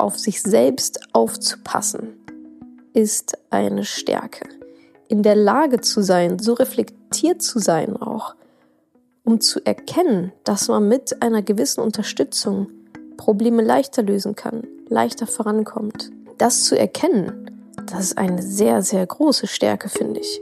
auf sich selbst aufzupassen, ist eine Stärke. In der Lage zu sein, so reflektiert zu sein auch, um zu erkennen, dass man mit einer gewissen Unterstützung Probleme leichter lösen kann, leichter vorankommt. Das zu erkennen, das ist eine sehr, sehr große Stärke, finde ich.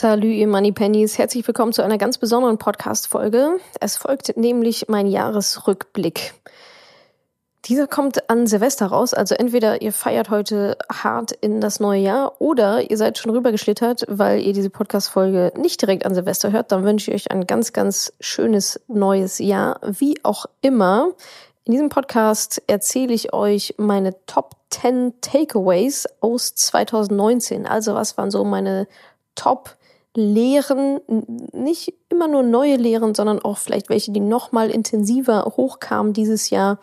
Salut, ihr Money Pennies. Herzlich willkommen zu einer ganz besonderen Podcast-Folge. Es folgt nämlich mein Jahresrückblick. Dieser kommt an Silvester raus, also entweder ihr feiert heute hart in das neue Jahr oder ihr seid schon rübergeschlittert, weil ihr diese Podcast-Folge nicht direkt an Silvester hört. Dann wünsche ich euch ein ganz, ganz schönes neues Jahr. Wie auch immer, in diesem Podcast erzähle ich euch meine Top 10 Takeaways aus 2019. Also was waren so meine Top Lehren, nicht immer nur neue Lehren, sondern auch vielleicht welche, die nochmal intensiver hochkamen dieses Jahr.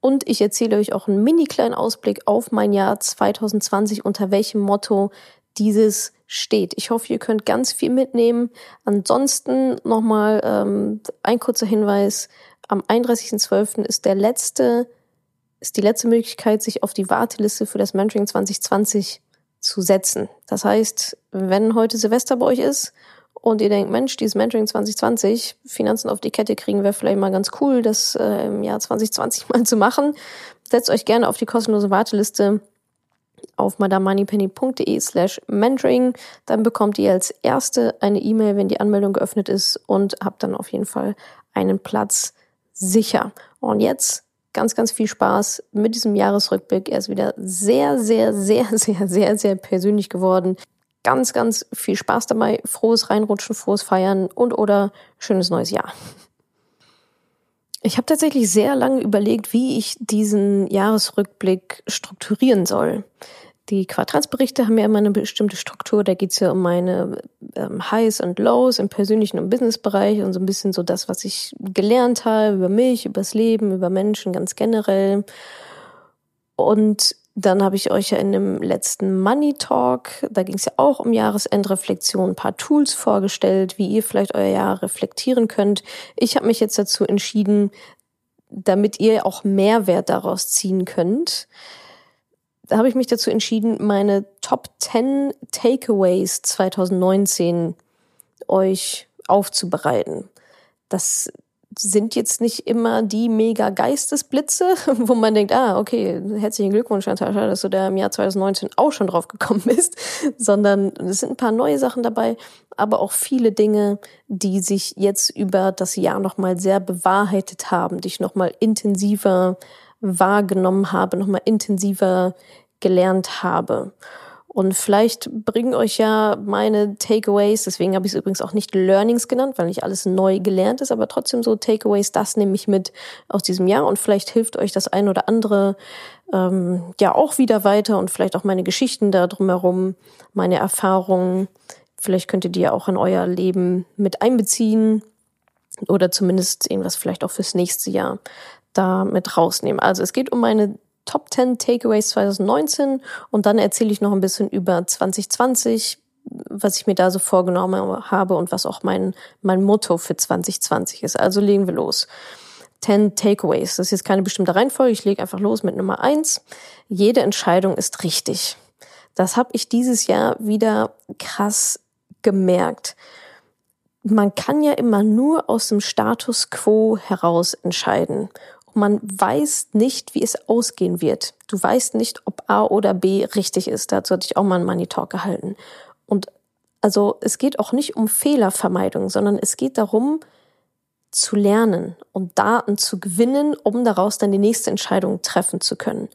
Und ich erzähle euch auch einen mini kleinen Ausblick auf mein Jahr 2020, unter welchem Motto dieses steht. Ich hoffe, ihr könnt ganz viel mitnehmen. Ansonsten nochmal ähm, ein kurzer Hinweis. Am 31.12. ist der letzte, ist die letzte Möglichkeit, sich auf die Warteliste für das Mentoring 2020 zu setzen. Das heißt, wenn heute Silvester bei euch ist und ihr denkt, Mensch, dieses Mentoring 2020, Finanzen auf die Kette kriegen wäre vielleicht mal ganz cool, das äh, im Jahr 2020 mal zu machen, setzt euch gerne auf die kostenlose Warteliste auf madamoneypenny.de slash mentoring. Dann bekommt ihr als erste eine E-Mail, wenn die Anmeldung geöffnet ist und habt dann auf jeden Fall einen Platz sicher. Und jetzt ganz, ganz viel Spaß mit diesem Jahresrückblick. Er ist wieder sehr, sehr, sehr, sehr, sehr, sehr persönlich geworden. Ganz, ganz viel Spaß dabei. Frohes Reinrutschen, frohes Feiern und oder schönes neues Jahr. Ich habe tatsächlich sehr lange überlegt, wie ich diesen Jahresrückblick strukturieren soll. Die Quartalsberichte haben ja immer eine bestimmte Struktur. Da geht's ja um meine ähm, Highs und Lows im persönlichen und Businessbereich und so ein bisschen so das, was ich gelernt habe über mich, übers Leben, über Menschen ganz generell. Und dann habe ich euch ja in dem letzten Money Talk, da ging es ja auch um Jahresendreflexion, ein paar Tools vorgestellt, wie ihr vielleicht euer Jahr reflektieren könnt. Ich habe mich jetzt dazu entschieden, damit ihr auch Mehrwert daraus ziehen könnt, da habe ich mich dazu entschieden, meine Top 10 Takeaways 2019 euch aufzubereiten. Das sind jetzt nicht immer die mega Geistesblitze, wo man denkt, ah, okay, herzlichen Glückwunsch, Natascha, dass du da im Jahr 2019 auch schon drauf gekommen bist, sondern es sind ein paar neue Sachen dabei, aber auch viele Dinge, die sich jetzt über das Jahr nochmal sehr bewahrheitet haben, die ich nochmal intensiver wahrgenommen habe, nochmal intensiver gelernt habe. Und vielleicht bringen euch ja meine Takeaways, deswegen habe ich es übrigens auch nicht Learnings genannt, weil nicht alles neu gelernt ist, aber trotzdem so Takeaways, das nehme ich mit aus diesem Jahr und vielleicht hilft euch das ein oder andere ähm, ja auch wieder weiter und vielleicht auch meine Geschichten da drumherum, meine Erfahrungen. Vielleicht könnt ihr die ja auch in euer Leben mit einbeziehen oder zumindest irgendwas vielleicht auch fürs nächste Jahr da mit rausnehmen. Also es geht um meine Top 10 Takeaways 2019 und dann erzähle ich noch ein bisschen über 2020, was ich mir da so vorgenommen habe und was auch mein, mein Motto für 2020 ist. Also legen wir los. 10 Takeaways. Das ist jetzt keine bestimmte Reihenfolge. Ich lege einfach los mit Nummer 1. Jede Entscheidung ist richtig. Das habe ich dieses Jahr wieder krass gemerkt. Man kann ja immer nur aus dem Status quo heraus entscheiden man weiß nicht, wie es ausgehen wird. Du weißt nicht, ob A oder B richtig ist. Dazu hatte ich auch mal einen Money Talk gehalten. Und also es geht auch nicht um Fehlervermeidung, sondern es geht darum, zu lernen und Daten zu gewinnen, um daraus dann die nächste Entscheidung treffen zu können.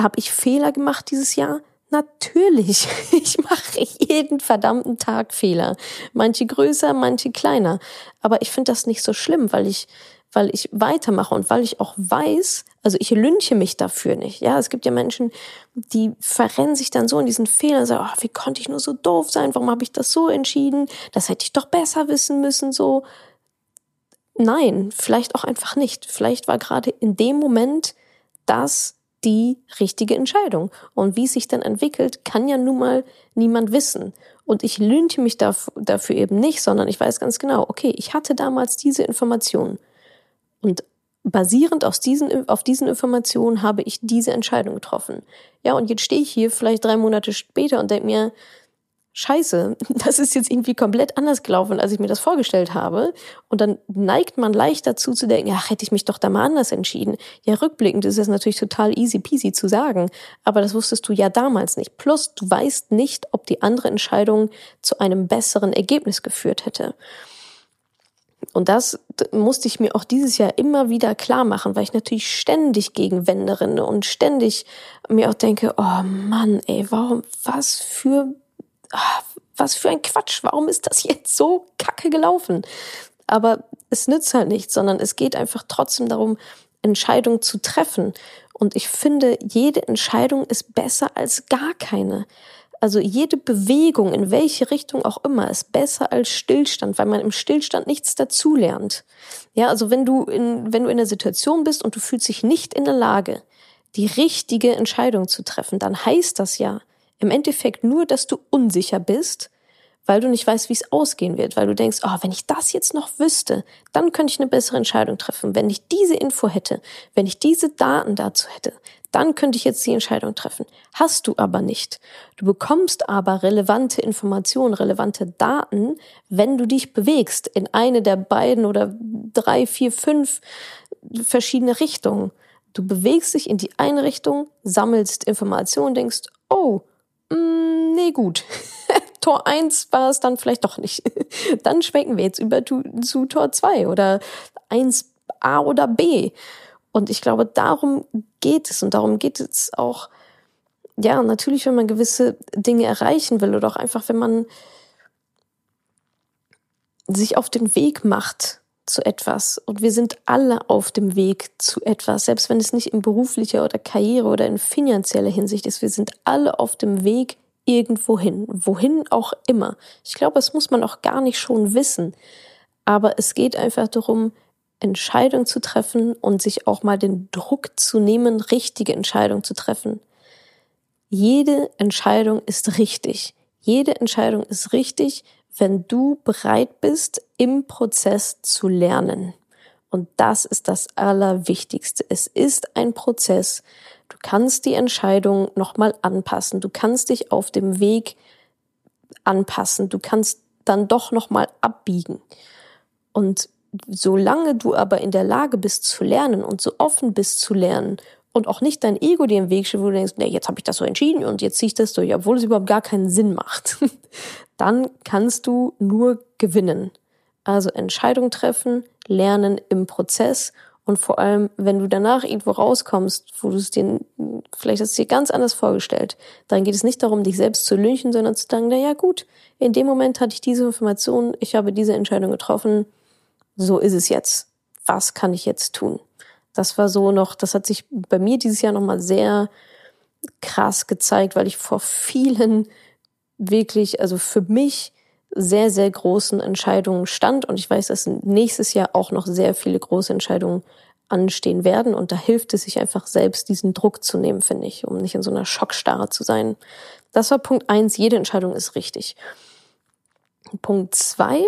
Habe ich Fehler gemacht dieses Jahr? Natürlich. Ich mache jeden verdammten Tag Fehler. Manche größer, manche kleiner. Aber ich finde das nicht so schlimm, weil ich weil ich weitermache und weil ich auch weiß, also ich lünche mich dafür nicht. Ja, es gibt ja Menschen, die verrennen sich dann so in diesen Fehlern sagen, oh, wie konnte ich nur so doof sein? Warum habe ich das so entschieden? Das hätte ich doch besser wissen müssen, so. Nein, vielleicht auch einfach nicht. Vielleicht war gerade in dem Moment das die richtige Entscheidung. Und wie es sich dann entwickelt, kann ja nun mal niemand wissen. Und ich lünte mich dafür eben nicht, sondern ich weiß ganz genau, okay, ich hatte damals diese Informationen. Und basierend aus diesen, auf diesen Informationen habe ich diese Entscheidung getroffen. Ja, und jetzt stehe ich hier vielleicht drei Monate später und denke mir, Scheiße, das ist jetzt irgendwie komplett anders gelaufen, als ich mir das vorgestellt habe. Und dann neigt man leicht dazu zu denken, ach, hätte ich mich doch da mal anders entschieden. Ja, rückblickend ist es natürlich total easy peasy zu sagen, aber das wusstest du ja damals nicht. Plus, du weißt nicht, ob die andere Entscheidung zu einem besseren Ergebnis geführt hätte. Und das musste ich mir auch dieses Jahr immer wieder klar machen, weil ich natürlich ständig gegen Wände renne und ständig mir auch denke, oh Mann, ey, warum, was für Ah, was für ein Quatsch, warum ist das jetzt so kacke gelaufen? Aber es nützt halt nichts, sondern es geht einfach trotzdem darum, Entscheidungen zu treffen. Und ich finde, jede Entscheidung ist besser als gar keine. Also jede Bewegung, in welche Richtung auch immer, ist besser als Stillstand, weil man im Stillstand nichts dazulernt. Ja, also wenn du in, wenn du in der Situation bist und du fühlst dich nicht in der Lage, die richtige Entscheidung zu treffen, dann heißt das ja, im Endeffekt nur, dass du unsicher bist, weil du nicht weißt, wie es ausgehen wird, weil du denkst, oh, wenn ich das jetzt noch wüsste, dann könnte ich eine bessere Entscheidung treffen. Wenn ich diese Info hätte, wenn ich diese Daten dazu hätte, dann könnte ich jetzt die Entscheidung treffen. Hast du aber nicht. Du bekommst aber relevante Informationen, relevante Daten, wenn du dich bewegst in eine der beiden oder drei, vier, fünf verschiedene Richtungen. Du bewegst dich in die eine Richtung, sammelst Informationen, denkst, oh, Mm, nee, gut. Tor 1 war es dann vielleicht doch nicht. dann schwenken wir jetzt über zu, zu Tor 2 oder 1a oder b. Und ich glaube, darum geht es und darum geht es auch, ja, natürlich, wenn man gewisse Dinge erreichen will oder auch einfach, wenn man sich auf den Weg macht zu etwas. Und wir sind alle auf dem Weg zu etwas, selbst wenn es nicht in beruflicher oder Karriere oder in finanzieller Hinsicht ist. Wir sind alle auf dem Weg irgendwo hin, wohin auch immer. Ich glaube, das muss man auch gar nicht schon wissen. Aber es geht einfach darum, Entscheidungen zu treffen und sich auch mal den Druck zu nehmen, richtige Entscheidungen zu treffen. Jede Entscheidung ist richtig. Jede Entscheidung ist richtig, wenn du bereit bist, im Prozess zu lernen. Und das ist das Allerwichtigste. Es ist ein Prozess. Du kannst die Entscheidung nochmal anpassen. Du kannst dich auf dem Weg anpassen. Du kannst dann doch nochmal abbiegen. Und solange du aber in der Lage bist zu lernen und so offen bist zu lernen und auch nicht dein Ego dir im Weg steht, wo du denkst, nee, jetzt habe ich das so entschieden und jetzt ziehe ich das durch, obwohl es überhaupt gar keinen Sinn macht, dann kannst du nur gewinnen. Also Entscheidung treffen, lernen im Prozess und vor allem, wenn du danach irgendwo rauskommst, wo du es dir, vielleicht hast du dir ganz anders vorgestellt, dann geht es nicht darum, dich selbst zu lynchen, sondern zu sagen, na ja, gut, in dem Moment hatte ich diese Information, ich habe diese Entscheidung getroffen, so ist es jetzt. Was kann ich jetzt tun? Das war so noch, das hat sich bei mir dieses Jahr nochmal sehr krass gezeigt, weil ich vor vielen wirklich, also für mich sehr, sehr großen Entscheidungen stand. Und ich weiß, dass nächstes Jahr auch noch sehr viele große Entscheidungen anstehen werden. Und da hilft es sich einfach selbst, diesen Druck zu nehmen, finde ich, um nicht in so einer Schockstarre zu sein. Das war Punkt eins. Jede Entscheidung ist richtig. Punkt zwei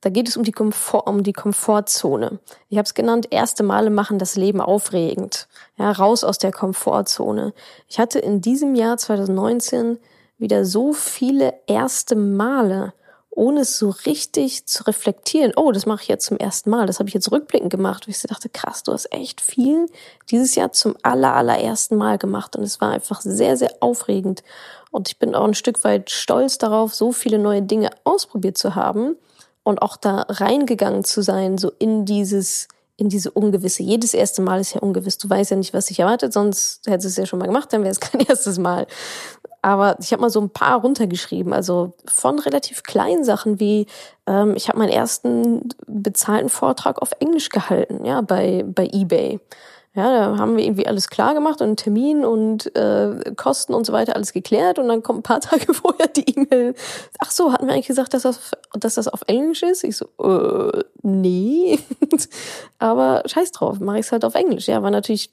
da geht es um die, Komfort, um die Komfortzone. Ich habe es genannt, erste Male machen das Leben aufregend. Ja, raus aus der Komfortzone. Ich hatte in diesem Jahr 2019 wieder so viele erste Male, ohne es so richtig zu reflektieren. Oh, das mache ich jetzt zum ersten Mal. Das habe ich jetzt rückblickend gemacht. Und ich dachte, krass, du hast echt viel dieses Jahr zum aller, allerersten Mal gemacht. Und es war einfach sehr, sehr aufregend. Und ich bin auch ein Stück weit stolz darauf, so viele neue Dinge ausprobiert zu haben und auch da reingegangen zu sein, so in dieses, in diese Ungewisse. Jedes erste Mal ist ja ungewiss. Du weißt ja nicht, was dich erwartet, sonst hättest du es ja schon mal gemacht, dann wäre es kein erstes Mal. Aber ich habe mal so ein paar runtergeschrieben, also von relativ kleinen Sachen wie ähm, ich habe meinen ersten bezahlten Vortrag auf Englisch gehalten, ja, bei bei eBay. Ja, da haben wir irgendwie alles klar gemacht und Termin und äh, Kosten und so weiter alles geklärt und dann kommt ein paar Tage vorher die E-Mail. Ach so, hatten wir eigentlich gesagt, dass das, dass das auf Englisch ist? Ich so, äh, nee. Aber scheiß drauf, mache ich es halt auf Englisch. Ja, war natürlich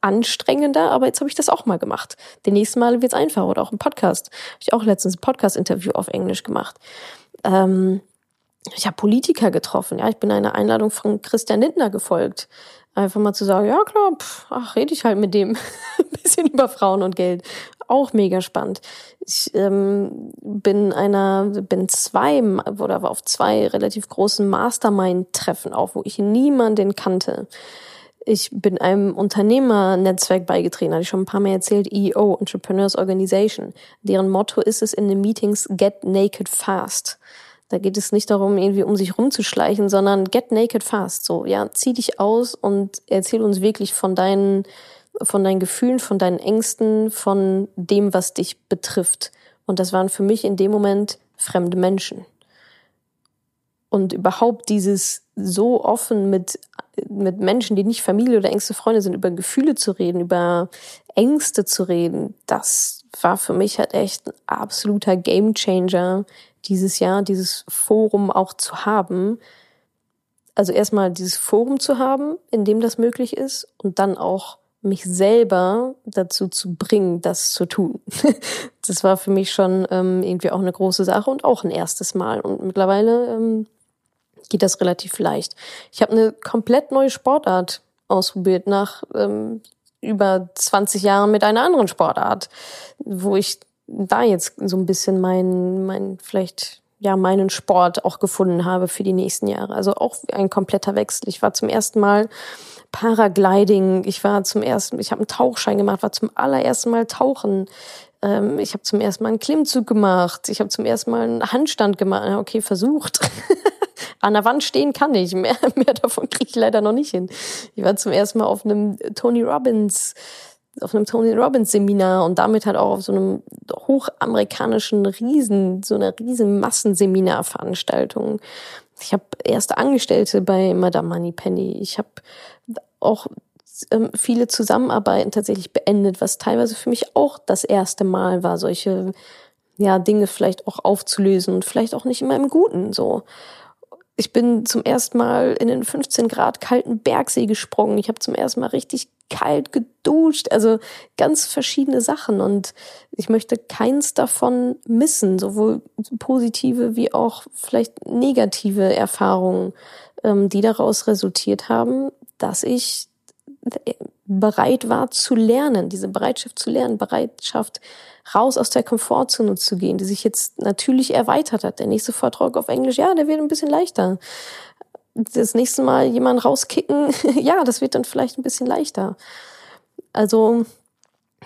anstrengender, aber jetzt habe ich das auch mal gemacht. Den nächsten Mal wird es einfacher oder auch ein Podcast. Habe ich auch letztens ein Podcast-Interview auf Englisch gemacht. Ähm, ich habe Politiker getroffen. Ja, ich bin einer Einladung von Christian Lindner gefolgt. Einfach mal zu sagen, ja klar, pff, ach, rede ich halt mit dem. bisschen über Frauen und Geld. Auch mega spannend. Ich ähm, bin einer, bin zwei oder war auf zwei relativ großen Mastermind-Treffen auch, wo ich niemanden kannte. Ich bin einem Unternehmernetzwerk beigetreten, hatte ich schon ein paar Mal erzählt, EO, Entrepreneurs Organization. Deren Motto ist es in den Meetings Get Naked Fast. Da geht es nicht darum, irgendwie um sich rumzuschleichen, sondern get naked fast. So, ja, zieh dich aus und erzähl uns wirklich von deinen, von deinen Gefühlen, von deinen Ängsten, von dem, was dich betrifft. Und das waren für mich in dem Moment fremde Menschen. Und überhaupt dieses so offen mit, mit Menschen, die nicht Familie oder engste Freunde sind, über Gefühle zu reden, über Ängste zu reden, das war für mich halt echt ein absoluter Gamechanger dieses Jahr, dieses Forum auch zu haben. Also erstmal dieses Forum zu haben, in dem das möglich ist und dann auch mich selber dazu zu bringen, das zu tun. das war für mich schon ähm, irgendwie auch eine große Sache und auch ein erstes Mal. Und mittlerweile ähm, geht das relativ leicht. Ich habe eine komplett neue Sportart ausprobiert nach ähm, über 20 Jahren mit einer anderen Sportart, wo ich da jetzt so ein bisschen mein, mein, vielleicht, ja, meinen Sport auch gefunden habe für die nächsten Jahre. Also auch ein kompletter Wechsel. Ich war zum ersten Mal Paragliding, ich war zum ersten, ich habe einen Tauchschein gemacht, war zum allerersten Mal tauchen. Ähm, ich habe zum ersten Mal einen Klimmzug gemacht, ich habe zum ersten Mal einen Handstand gemacht. Okay, versucht. An der Wand stehen kann ich, mehr, mehr davon kriege ich leider noch nicht hin. Ich war zum ersten Mal auf einem Tony Robbins auf einem Tony Robbins Seminar und damit halt auch auf so einem hochamerikanischen Riesen, so einer riesen Massenseminarveranstaltung. Ich habe erste Angestellte bei Madame Moneypenny. Ich habe auch ähm, viele Zusammenarbeiten tatsächlich beendet, was teilweise für mich auch das erste Mal war, solche ja Dinge vielleicht auch aufzulösen und vielleicht auch nicht immer im Guten so. Ich bin zum ersten Mal in den 15 Grad kalten Bergsee gesprungen. Ich habe zum ersten Mal richtig kalt geduscht. Also ganz verschiedene Sachen. Und ich möchte keins davon missen, sowohl positive wie auch vielleicht negative Erfahrungen, ähm, die daraus resultiert haben, dass ich bereit war zu lernen, diese Bereitschaft zu lernen, Bereitschaft raus aus der Komfortzone zu gehen, die sich jetzt natürlich erweitert hat. Der nächste Vortrag auf Englisch, ja, der wird ein bisschen leichter. Das nächste Mal jemanden rauskicken, ja, das wird dann vielleicht ein bisschen leichter. Also,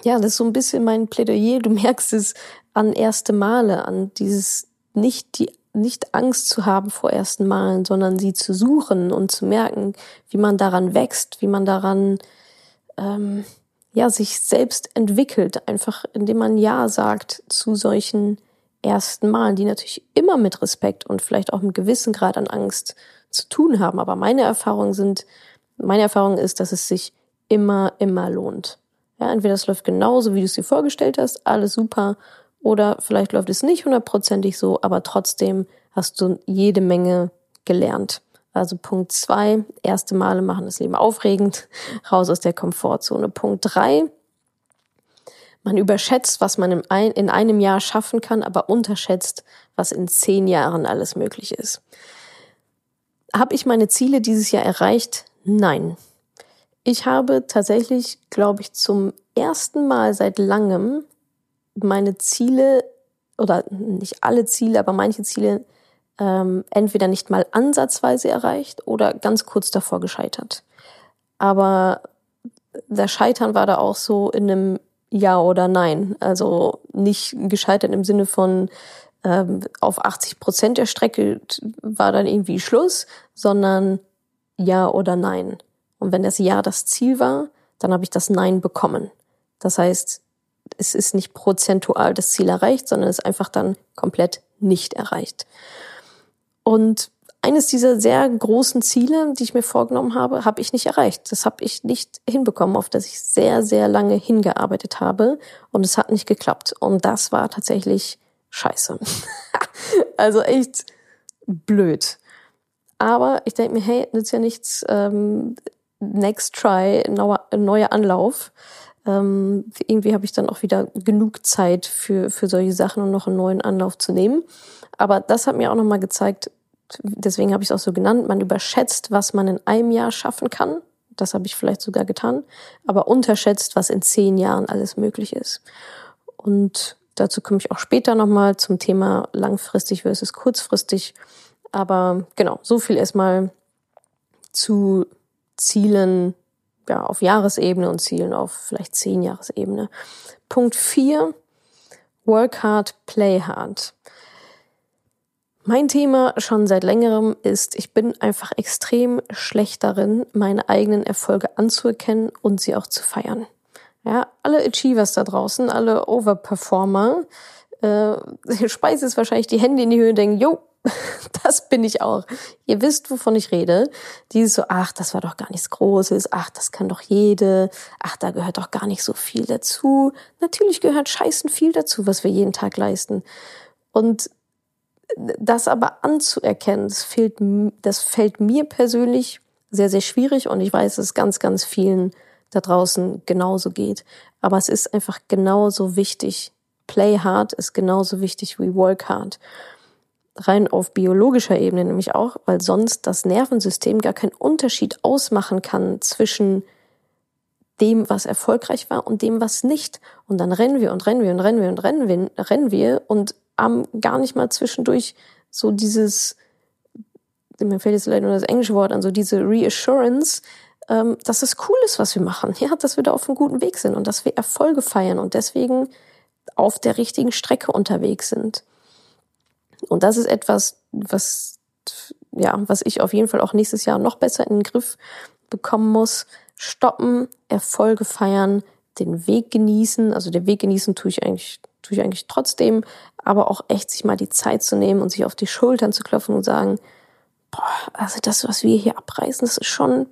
ja, das ist so ein bisschen mein Plädoyer. Du merkst es an erste Male, an dieses nicht die nicht Angst zu haben vor ersten Malen, sondern sie zu suchen und zu merken, wie man daran wächst, wie man daran ähm, ja sich selbst entwickelt, einfach indem man ja sagt zu solchen ersten Malen, die natürlich immer mit Respekt und vielleicht auch einem gewissen Grad an Angst zu tun haben. Aber meine Erfahrungen sind, meine Erfahrung ist, dass es sich immer, immer lohnt. Ja, entweder es läuft genauso, wie du es dir vorgestellt hast, alles super, oder vielleicht läuft es nicht hundertprozentig so, aber trotzdem hast du jede Menge gelernt. Also Punkt zwei, erste Male machen das Leben aufregend, raus aus der Komfortzone. Punkt drei, man überschätzt, was man in einem Jahr schaffen kann, aber unterschätzt, was in zehn Jahren alles möglich ist. Habe ich meine Ziele dieses Jahr erreicht? Nein. Ich habe tatsächlich, glaube ich, zum ersten Mal seit langem meine Ziele oder nicht alle Ziele, aber manche Ziele ähm, entweder nicht mal ansatzweise erreicht oder ganz kurz davor gescheitert. Aber der Scheitern war da auch so in einem Ja oder Nein. Also nicht gescheitert im Sinne von ähm, auf 80 Prozent der Strecke war dann irgendwie Schluss, sondern Ja oder Nein. Und wenn das Ja das Ziel war, dann habe ich das Nein bekommen. Das heißt, es ist nicht prozentual das Ziel erreicht, sondern es ist einfach dann komplett nicht erreicht. Und eines dieser sehr großen Ziele, die ich mir vorgenommen habe, habe ich nicht erreicht. Das habe ich nicht hinbekommen, auf das ich sehr, sehr lange hingearbeitet habe. Und es hat nicht geklappt. Und das war tatsächlich scheiße. also echt blöd. Aber ich denke mir, hey, nützt ja nichts, ähm, next try, neuer, Anlauf. Ähm, irgendwie habe ich dann auch wieder genug Zeit für, für solche Sachen und noch einen neuen Anlauf zu nehmen. Aber das hat mir auch nochmal gezeigt, deswegen habe ich es auch so genannt, man überschätzt, was man in einem Jahr schaffen kann. Das habe ich vielleicht sogar getan, aber unterschätzt, was in zehn Jahren alles möglich ist. Und dazu komme ich auch später nochmal zum Thema langfristig versus kurzfristig. Aber genau, so viel erstmal zu Zielen ja, auf Jahresebene und Zielen auf vielleicht zehn Jahresebene. Punkt vier: Work hard, play hard. Mein Thema schon seit längerem ist, ich bin einfach extrem schlecht darin, meine eigenen Erfolge anzuerkennen und sie auch zu feiern. Ja, alle Achievers da draußen, alle Overperformer, äh, speisen jetzt wahrscheinlich die Hände in die Höhe und denken, jo, das bin ich auch. Ihr wisst, wovon ich rede. Dieses so, ach, das war doch gar nichts Großes, ach, das kann doch jede, ach, da gehört doch gar nicht so viel dazu. Natürlich gehört scheißen viel dazu, was wir jeden Tag leisten. Und das aber anzuerkennen, das fehlt, das fällt mir persönlich sehr, sehr schwierig und ich weiß, dass es ganz, ganz vielen da draußen genauso geht. Aber es ist einfach genauso wichtig. Play hard ist genauso wichtig wie work hard. Rein auf biologischer Ebene nämlich auch, weil sonst das Nervensystem gar keinen Unterschied ausmachen kann zwischen dem, was erfolgreich war und dem, was nicht. Und dann rennen wir und rennen wir und rennen wir und rennen wir, rennen wir und haben gar nicht mal zwischendurch so dieses, mir fällt jetzt leider nur das englische Wort an, so diese Reassurance, ähm, dass es cool ist, was wir machen. Ja, dass wir da auf einem guten Weg sind und dass wir Erfolge feiern und deswegen auf der richtigen Strecke unterwegs sind. Und das ist etwas, was, ja, was ich auf jeden Fall auch nächstes Jahr noch besser in den Griff bekommen muss. Stoppen, Erfolge feiern, den Weg genießen. Also den Weg genießen tue ich eigentlich, tue ich eigentlich trotzdem, aber auch echt sich mal die Zeit zu nehmen und sich auf die Schultern zu klopfen und sagen, boah, also das, was wir hier abreißen, das ist schon,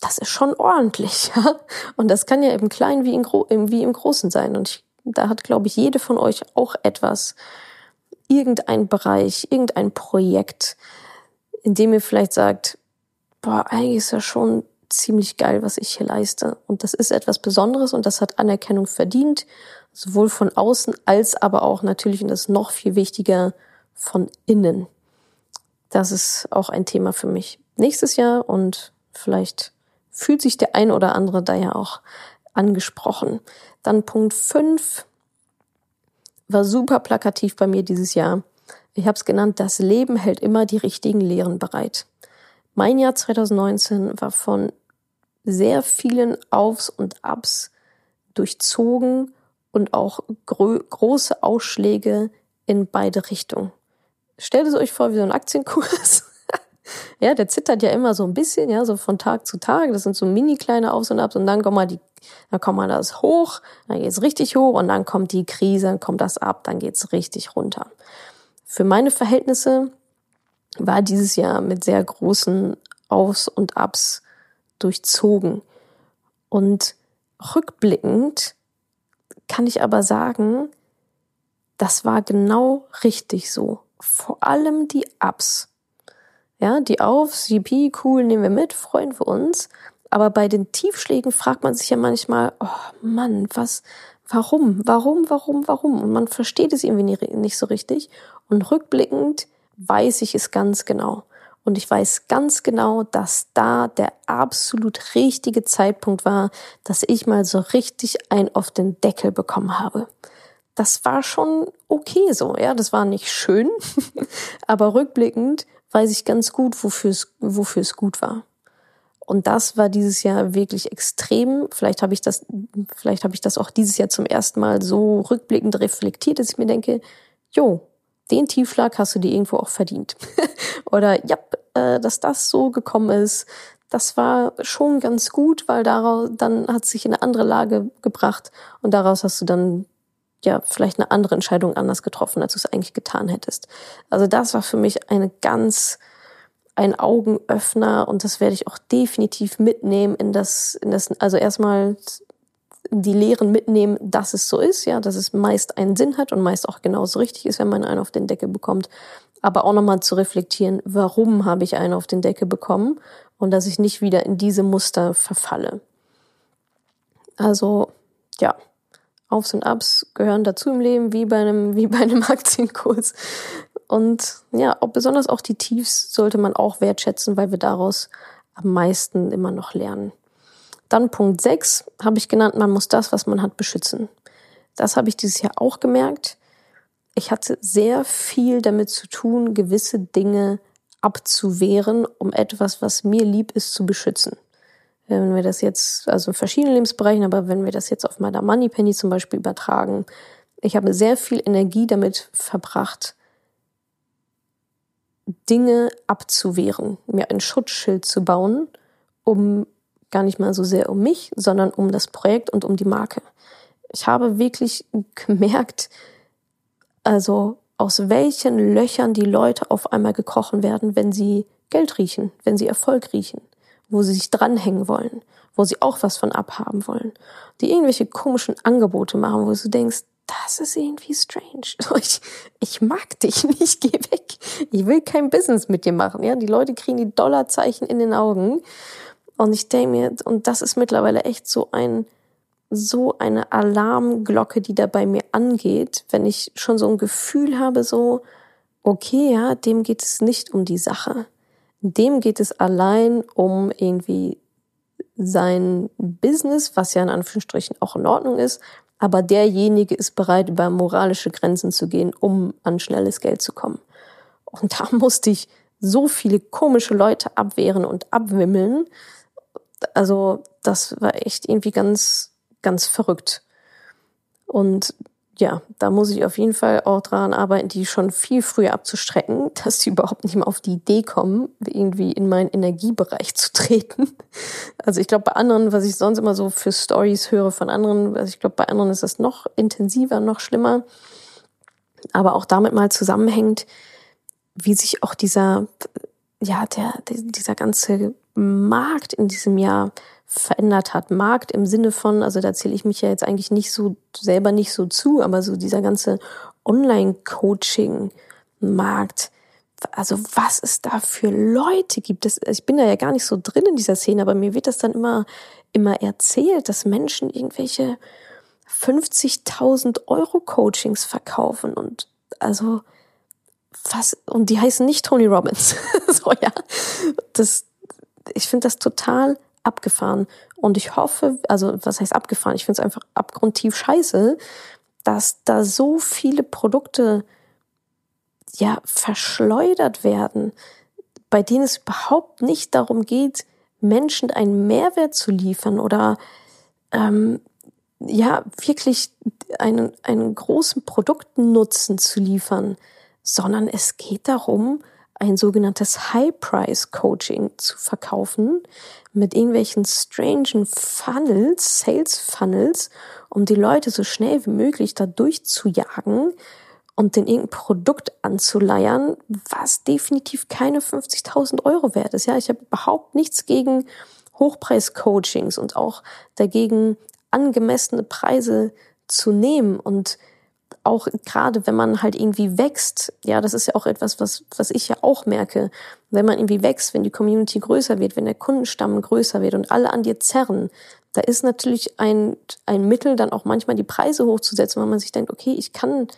das ist schon ordentlich, ja. Und das kann ja im Kleinen wie, im, wie im Großen sein. Und ich, da hat, glaube ich, jede von euch auch etwas, irgendein Bereich, irgendein Projekt, in dem ihr vielleicht sagt, boah, eigentlich ist ja schon ziemlich geil, was ich hier leiste. Und das ist etwas Besonderes und das hat Anerkennung verdient, sowohl von außen als aber auch natürlich, und das ist noch viel wichtiger, von innen. Das ist auch ein Thema für mich nächstes Jahr und vielleicht fühlt sich der ein oder andere da ja auch angesprochen. Dann Punkt fünf war super plakativ bei mir dieses Jahr. Ich habe es genannt, das Leben hält immer die richtigen Lehren bereit. Mein Jahr 2019 war von sehr vielen Aufs und Abs durchzogen und auch große Ausschläge in beide Richtungen. Stellt es euch vor wie so ein Aktienkurs. ja, der zittert ja immer so ein bisschen, ja, so von Tag zu Tag. Das sind so mini kleine Aufs und Abs und dann kommt mal die, dann kommt mal das hoch, dann geht's richtig hoch und dann kommt die Krise, dann kommt das ab, dann geht's richtig runter. Für meine Verhältnisse war dieses Jahr mit sehr großen Aufs und Abs durchzogen. Und rückblickend kann ich aber sagen, das war genau richtig so. Vor allem die Ups. Ja, die Aufs, CP, cool, nehmen wir mit, freuen wir uns. Aber bei den Tiefschlägen fragt man sich ja manchmal, oh Mann, was, warum, warum, warum, warum? Und man versteht es irgendwie nicht so richtig. Und rückblickend weiß ich es ganz genau. Und ich weiß ganz genau, dass da der absolut richtige Zeitpunkt war, dass ich mal so richtig ein auf den Deckel bekommen habe. Das war schon okay so, ja, das war nicht schön, aber rückblickend weiß ich ganz gut, wofür es, wofür es gut war. Und das war dieses Jahr wirklich extrem. Vielleicht habe ich das, vielleicht habe ich das auch dieses Jahr zum ersten Mal so rückblickend reflektiert, dass ich mir denke, jo, den Tiefschlag hast du dir irgendwo auch verdient. Oder ja, äh, dass das so gekommen ist, das war schon ganz gut, weil daraus dann hat sich in eine andere Lage gebracht und daraus hast du dann ja vielleicht eine andere Entscheidung anders getroffen, als du es eigentlich getan hättest. Also das war für mich eine ganz ein Augenöffner und das werde ich auch definitiv mitnehmen in das in das also erstmal die Lehren mitnehmen, dass es so ist, ja, dass es meist einen Sinn hat und meist auch genauso richtig ist, wenn man einen auf den Deckel bekommt. aber auch nochmal zu reflektieren, warum habe ich einen auf den Deckel bekommen und dass ich nicht wieder in diese Muster verfalle. Also, ja, Aufs und Abs gehören dazu im Leben, wie bei einem, wie bei einem Aktienkurs. Und ja, auch besonders auch die Tiefs sollte man auch wertschätzen, weil wir daraus am meisten immer noch lernen. Dann Punkt 6 habe ich genannt, man muss das, was man hat, beschützen. Das habe ich dieses Jahr auch gemerkt. Ich hatte sehr viel damit zu tun, gewisse Dinge abzuwehren, um etwas, was mir lieb ist, zu beschützen. Wenn wir das jetzt, also in verschiedenen Lebensbereichen, aber wenn wir das jetzt auf meiner Moneypenny zum Beispiel übertragen, ich habe sehr viel Energie damit verbracht, Dinge abzuwehren, mir ein Schutzschild zu bauen, um gar nicht mal so sehr um mich, sondern um das Projekt und um die Marke. Ich habe wirklich gemerkt, also aus welchen Löchern die Leute auf einmal gekrochen werden, wenn sie Geld riechen, wenn sie Erfolg riechen wo sie sich dranhängen wollen, wo sie auch was von abhaben wollen, die irgendwelche komischen Angebote machen, wo du denkst, das ist irgendwie strange. Ich, ich mag dich nicht, geh weg. Ich will kein Business mit dir machen. Ja, die Leute kriegen die Dollarzeichen in den Augen. Und ich denke mir, und das ist mittlerweile echt so ein, so eine Alarmglocke, die da bei mir angeht, wenn ich schon so ein Gefühl habe, so, okay, ja, dem geht es nicht um die Sache. Dem geht es allein um irgendwie sein Business, was ja in Anführungsstrichen auch in Ordnung ist, aber derjenige ist bereit, über moralische Grenzen zu gehen, um an schnelles Geld zu kommen. Und da musste ich so viele komische Leute abwehren und abwimmeln. Also das war echt irgendwie ganz, ganz verrückt. Und ja, da muss ich auf jeden Fall auch dran arbeiten, die schon viel früher abzustrecken, dass die überhaupt nicht mehr auf die Idee kommen, irgendwie in meinen Energiebereich zu treten. Also ich glaube, bei anderen, was ich sonst immer so für Stories höre von anderen, also ich glaube, bei anderen ist das noch intensiver, noch schlimmer. Aber auch damit mal zusammenhängt, wie sich auch dieser, ja, der, dieser ganze Markt in diesem Jahr verändert hat. Markt im Sinne von, also da zähle ich mich ja jetzt eigentlich nicht so selber nicht so zu, aber so dieser ganze Online-Coaching-Markt. Also was es da für Leute gibt. Das, ich bin da ja gar nicht so drin in dieser Szene, aber mir wird das dann immer, immer erzählt, dass Menschen irgendwelche 50.000 Euro Coachings verkaufen und also was, und die heißen nicht Tony Robbins. so, ja. Das, ich finde das total abgefahren. Und ich hoffe, also was heißt abgefahren? Ich finde es einfach abgrundtief scheiße, dass da so viele Produkte ja verschleudert werden, bei denen es überhaupt nicht darum geht, Menschen einen Mehrwert zu liefern oder ähm, ja wirklich einen, einen großen Produktnutzen zu liefern, sondern es geht darum, ein sogenanntes High-Price-Coaching zu verkaufen mit irgendwelchen strangen Funnels, Sales-Funnels, um die Leute so schnell wie möglich da durchzujagen und den irgendein Produkt anzuleiern, was definitiv keine 50.000 Euro wert ist. Ja, ich habe überhaupt nichts gegen Hochpreis-Coachings und auch dagegen angemessene Preise zu nehmen und auch gerade wenn man halt irgendwie wächst, ja, das ist ja auch etwas, was, was ich ja auch merke, wenn man irgendwie wächst, wenn die Community größer wird, wenn der Kundenstamm größer wird und alle an dir zerren, da ist natürlich ein, ein Mittel, dann auch manchmal die Preise hochzusetzen, weil man sich denkt, okay, ich kann,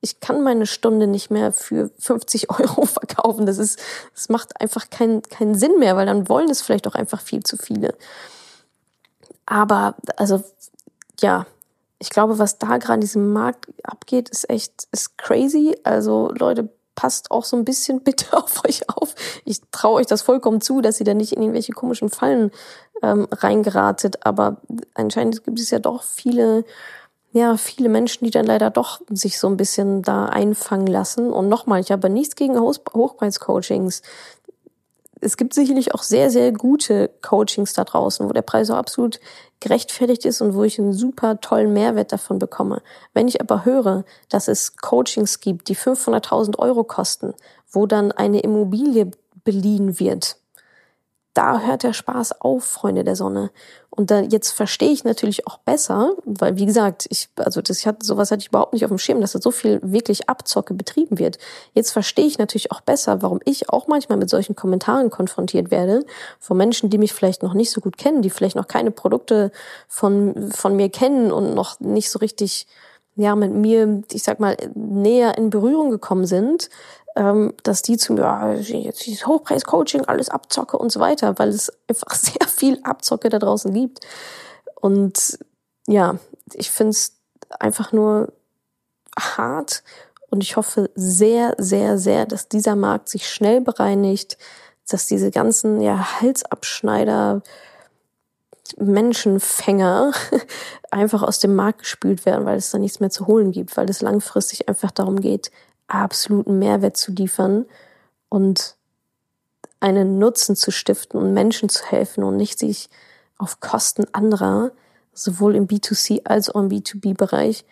ich kann meine Stunde nicht mehr für 50 Euro verkaufen. Das ist, das macht einfach keinen, keinen Sinn mehr, weil dann wollen es vielleicht auch einfach viel zu viele. Aber, also, ja, ich glaube, was da gerade in diesem Markt abgeht, ist echt, ist crazy. Also Leute, passt auch so ein bisschen bitte auf euch auf. Ich traue euch das vollkommen zu, dass ihr da nicht in irgendwelche komischen Fallen ähm, reingeratet. Aber anscheinend gibt es ja doch viele, ja, viele Menschen, die dann leider doch sich so ein bisschen da einfangen lassen. Und nochmal, ich habe nichts gegen Hochpreis-Coachings es gibt sicherlich auch sehr, sehr gute Coachings da draußen, wo der Preis auch absolut gerechtfertigt ist und wo ich einen super tollen Mehrwert davon bekomme. Wenn ich aber höre, dass es Coachings gibt, die 500.000 Euro kosten, wo dann eine Immobilie beliehen wird, da hört der Spaß auf, Freunde der Sonne. Und da jetzt verstehe ich natürlich auch besser, weil wie gesagt, ich also das ich hatte sowas hatte ich überhaupt nicht auf dem Schirm, dass da so viel wirklich Abzocke betrieben wird. Jetzt verstehe ich natürlich auch besser, warum ich auch manchmal mit solchen Kommentaren konfrontiert werde von Menschen, die mich vielleicht noch nicht so gut kennen, die vielleicht noch keine Produkte von von mir kennen und noch nicht so richtig ja mit mir, ich sag mal, näher in Berührung gekommen sind ähm, dass die zu mir, ja, jetzt dieses Hochpreis-Coaching, alles abzocke und so weiter, weil es einfach sehr viel Abzocke da draußen gibt. Und ja, ich finde es einfach nur hart und ich hoffe sehr, sehr, sehr, dass dieser Markt sich schnell bereinigt, dass diese ganzen ja, Halsabschneider, Menschenfänger einfach aus dem Markt gespült werden, weil es da nichts mehr zu holen gibt, weil es langfristig einfach darum geht, absoluten Mehrwert zu liefern und einen Nutzen zu stiften und Menschen zu helfen und nicht sich auf Kosten anderer, sowohl im B2C als auch im B2B-Bereich,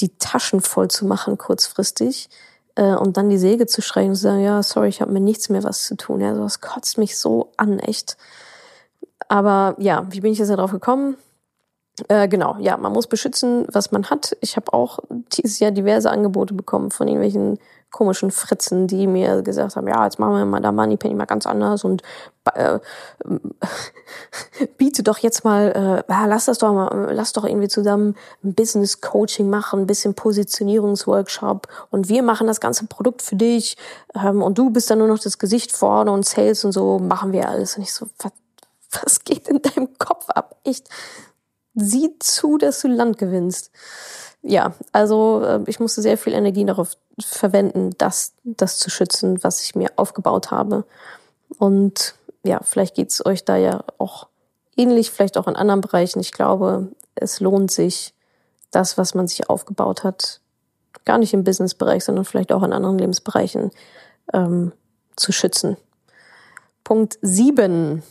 die Taschen voll zu machen kurzfristig äh, und dann die Säge zu schreien und zu sagen, ja, sorry, ich habe mir nichts mehr was zu tun. Ja, sowas kotzt mich so an, echt. Aber ja, wie bin ich jetzt darauf gekommen? Äh, genau, ja, man muss beschützen, was man hat. Ich habe auch dieses Jahr diverse Angebote bekommen von irgendwelchen komischen Fritzen, die mir gesagt haben, ja, jetzt machen wir mal da Moneypenny mal ganz anders und äh, biete doch jetzt mal, äh, lass das doch mal, lass doch irgendwie zusammen ein Business Coaching machen, ein bisschen Positionierungsworkshop und wir machen das ganze Produkt für dich ähm, und du bist dann nur noch das Gesicht vorne und Sales und so machen wir alles und ich so, was, was geht in deinem Kopf ab? Echt? Sieh zu, dass du Land gewinnst. Ja, also äh, ich musste sehr viel Energie darauf verwenden, das, das zu schützen, was ich mir aufgebaut habe. Und ja, vielleicht geht's euch da ja auch ähnlich, vielleicht auch in anderen Bereichen. Ich glaube, es lohnt sich, das, was man sich aufgebaut hat, gar nicht im Businessbereich, sondern vielleicht auch in anderen Lebensbereichen ähm, zu schützen. Punkt sieben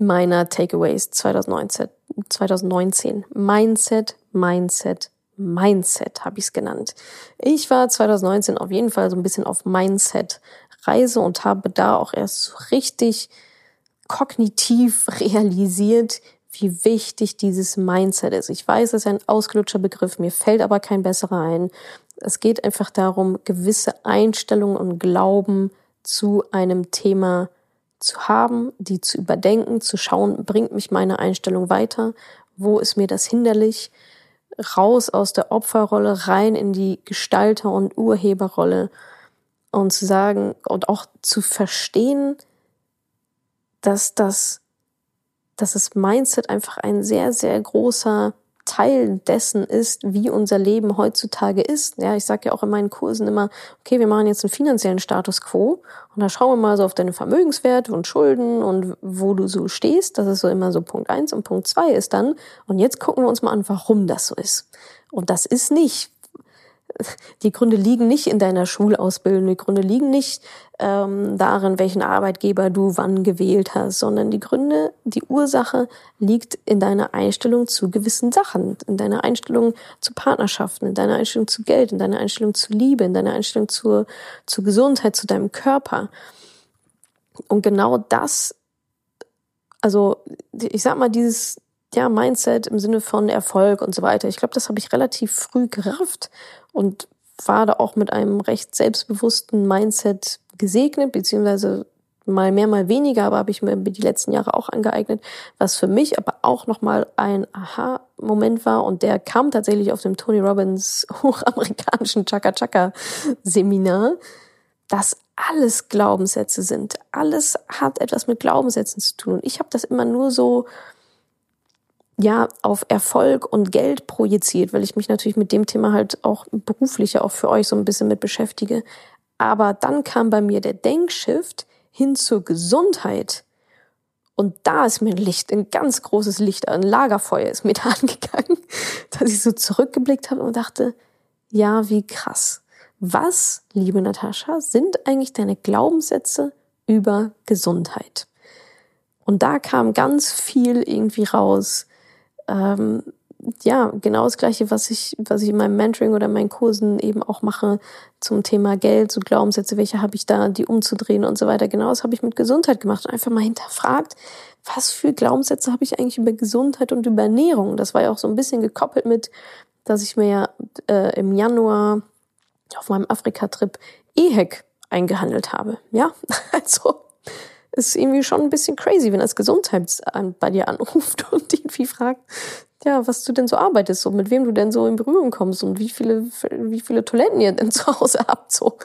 meiner Takeaways 2019. 2019. Mindset, Mindset, Mindset habe ich es genannt. Ich war 2019 auf jeden Fall so ein bisschen auf Mindset-Reise und habe da auch erst so richtig kognitiv realisiert, wie wichtig dieses Mindset ist. Ich weiß, es ist ein ausgelutschter Begriff, mir fällt aber kein besserer ein. Es geht einfach darum, gewisse Einstellungen und Glauben zu einem Thema zu haben, die zu überdenken, zu schauen, bringt mich meine Einstellung weiter, wo ist mir das hinderlich, raus aus der Opferrolle, rein in die Gestalter- und Urheberrolle und zu sagen und auch zu verstehen, dass das, dass das Mindset einfach ein sehr, sehr großer Teil dessen ist, wie unser Leben heutzutage ist. Ja, ich sage ja auch in meinen Kursen immer, okay, wir machen jetzt einen finanziellen Status quo und da schauen wir mal so auf deine Vermögenswerte und Schulden und wo du so stehst. Das ist so immer so Punkt eins und Punkt zwei ist dann, und jetzt gucken wir uns mal an, warum das so ist. Und das ist nicht, die Gründe liegen nicht in deiner Schulausbildung, die Gründe liegen nicht ähm, darin, welchen Arbeitgeber du wann gewählt hast, sondern die Gründe, die Ursache liegt in deiner Einstellung zu gewissen Sachen, in deiner Einstellung zu Partnerschaften, in deiner Einstellung zu Geld, in deiner Einstellung zu Liebe, in deiner Einstellung zur, zur Gesundheit, zu deinem Körper. Und genau das, also ich sag mal, dieses ja, Mindset im Sinne von Erfolg und so weiter. Ich glaube, das habe ich relativ früh gerafft und war da auch mit einem recht selbstbewussten Mindset gesegnet, beziehungsweise mal mehr, mal weniger, aber habe ich mir die letzten Jahre auch angeeignet, was für mich aber auch nochmal ein Aha-Moment war und der kam tatsächlich auf dem Tony Robbins hochamerikanischen Chaka-Chaka-Seminar, dass alles Glaubenssätze sind. Alles hat etwas mit Glaubenssätzen zu tun. Und ich habe das immer nur so ja auf Erfolg und Geld projiziert, weil ich mich natürlich mit dem Thema halt auch beruflicher auch für euch so ein bisschen mit beschäftige. Aber dann kam bei mir der Denkshift hin zur Gesundheit. Und da ist mir ein Licht, ein ganz großes Licht, ein Lagerfeuer ist mir da angegangen, dass ich so zurückgeblickt habe und dachte, ja, wie krass. Was, liebe Natascha, sind eigentlich deine Glaubenssätze über Gesundheit? Und da kam ganz viel irgendwie raus, ähm, ja, genau das Gleiche, was ich, was ich in meinem Mentoring oder meinen Kursen eben auch mache zum Thema Geld, so Glaubenssätze, welche habe ich da, die umzudrehen und so weiter. Genau das habe ich mit Gesundheit gemacht und einfach mal hinterfragt, was für Glaubenssätze habe ich eigentlich über Gesundheit und über Ernährung? Das war ja auch so ein bisschen gekoppelt mit, dass ich mir ja äh, im Januar auf meinem Afrika-Trip EHEC eingehandelt habe. Ja, also ist irgendwie schon ein bisschen crazy, wenn das Gesundheitsamt bei dir anruft und irgendwie fragt, ja, was du denn so arbeitest, so mit wem du denn so in Berührung kommst und wie viele, wie viele Toiletten ihr denn zu Hause habt, so.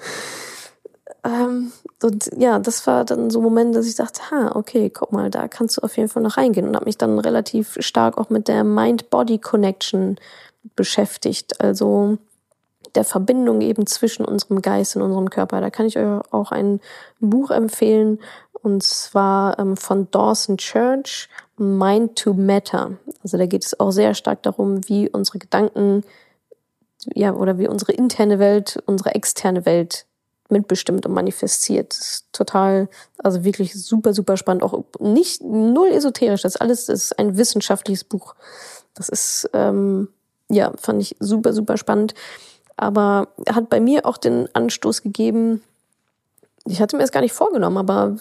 Ähm, und ja, das war dann so ein Moment, dass ich dachte, ha, okay, guck mal, da kannst du auf jeden Fall noch reingehen und habe mich dann relativ stark auch mit der Mind-Body-Connection beschäftigt, also der Verbindung eben zwischen unserem Geist und unserem Körper. Da kann ich euch auch ein Buch empfehlen, und zwar ähm, von Dawson Church, Mind to Matter. Also da geht es auch sehr stark darum, wie unsere Gedanken, ja, oder wie unsere interne Welt, unsere externe Welt mitbestimmt und manifestiert. Das ist total, also wirklich super, super spannend. Auch nicht null esoterisch. Das alles ist ein wissenschaftliches Buch. Das ist, ähm, ja, fand ich super, super spannend. Aber hat bei mir auch den Anstoß gegeben, ich hatte mir das gar nicht vorgenommen, aber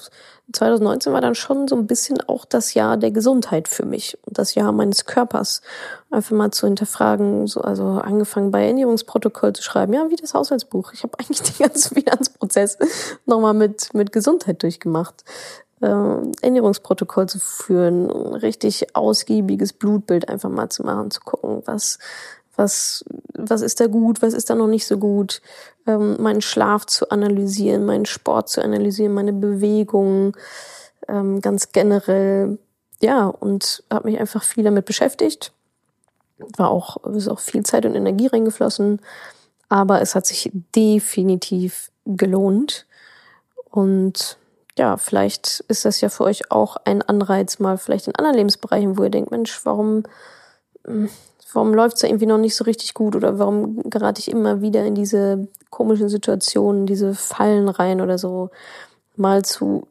2019 war dann schon so ein bisschen auch das Jahr der Gesundheit für mich und das Jahr meines Körpers. Einfach mal zu hinterfragen, so, also angefangen bei Ernährungsprotokoll zu schreiben, ja, wie das Haushaltsbuch. Ich habe eigentlich den ganzen Finanzprozess nochmal mit, mit Gesundheit durchgemacht. Äh, Ernährungsprotokoll zu führen, richtig ausgiebiges Blutbild einfach mal zu machen, zu gucken, was, was, was ist da gut, was ist da noch nicht so gut, ähm, meinen Schlaf zu analysieren, meinen Sport zu analysieren, meine Bewegungen, ähm, ganz generell, ja, und habe mich einfach viel damit beschäftigt. War auch, ist auch viel Zeit und Energie reingeflossen, aber es hat sich definitiv gelohnt. Und ja, vielleicht ist das ja für euch auch ein Anreiz, mal vielleicht in anderen Lebensbereichen, wo ihr denkt, Mensch, warum hm, warum läuft es irgendwie noch nicht so richtig gut oder warum gerate ich immer wieder in diese komischen Situationen, diese Fallen rein oder so, mal zu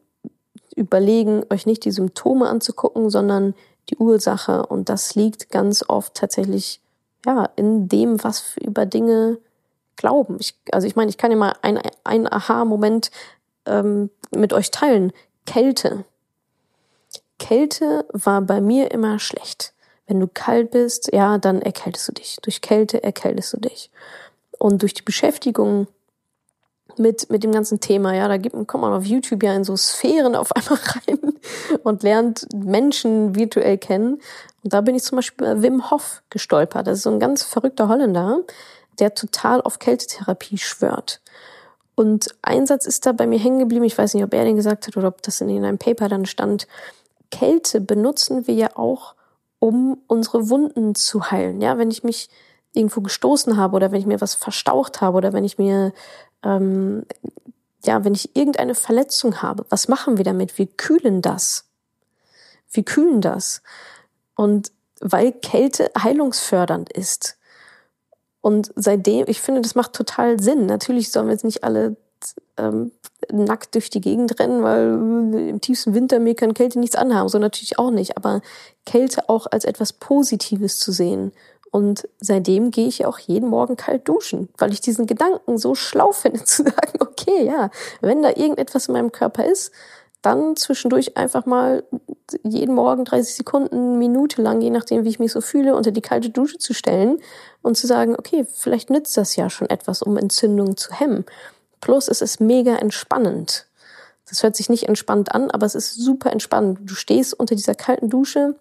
überlegen, euch nicht die Symptome anzugucken, sondern die Ursache. Und das liegt ganz oft tatsächlich ja in dem, was wir über Dinge glauben. Ich, also ich meine, ich kann ja mal ein, ein Aha-Moment ähm, mit euch teilen. Kälte. Kälte war bei mir immer schlecht. Wenn du kalt bist, ja, dann erkältest du dich. Durch Kälte erkältest du dich. Und durch die Beschäftigung mit, mit dem ganzen Thema, ja, da gibt, kommt man auf YouTube ja in so Sphären auf einmal rein und lernt Menschen virtuell kennen. Und da bin ich zum Beispiel bei Wim Hof gestolpert. Das ist so ein ganz verrückter Holländer, der total auf Kältetherapie schwört. Und ein Satz ist da bei mir hängen geblieben. Ich weiß nicht, ob er den gesagt hat oder ob das in einem Paper dann stand. Kälte benutzen wir ja auch, um unsere Wunden zu heilen. Ja, wenn ich mich irgendwo gestoßen habe oder wenn ich mir was verstaucht habe oder wenn ich mir ähm, ja, wenn ich irgendeine Verletzung habe, was machen wir damit? Wir kühlen das. Wir kühlen das. Und weil Kälte heilungsfördernd ist. Und seitdem, ich finde, das macht total Sinn. Natürlich sollen wir jetzt nicht alle ähm, nackt durch die Gegend rennen, weil im tiefsten Winter mir kann Kälte nichts anhaben. So natürlich auch nicht. Aber Kälte auch als etwas Positives zu sehen. Und seitdem gehe ich auch jeden Morgen kalt duschen, weil ich diesen Gedanken so schlau finde, zu sagen, okay, ja, wenn da irgendetwas in meinem Körper ist, dann zwischendurch einfach mal jeden Morgen 30 Sekunden, Minute lang, je nachdem, wie ich mich so fühle, unter die kalte Dusche zu stellen und zu sagen, okay, vielleicht nützt das ja schon etwas, um Entzündungen zu hemmen. Plus es ist mega entspannend. Das hört sich nicht entspannt an, aber es ist super entspannend. Du stehst unter dieser kalten Dusche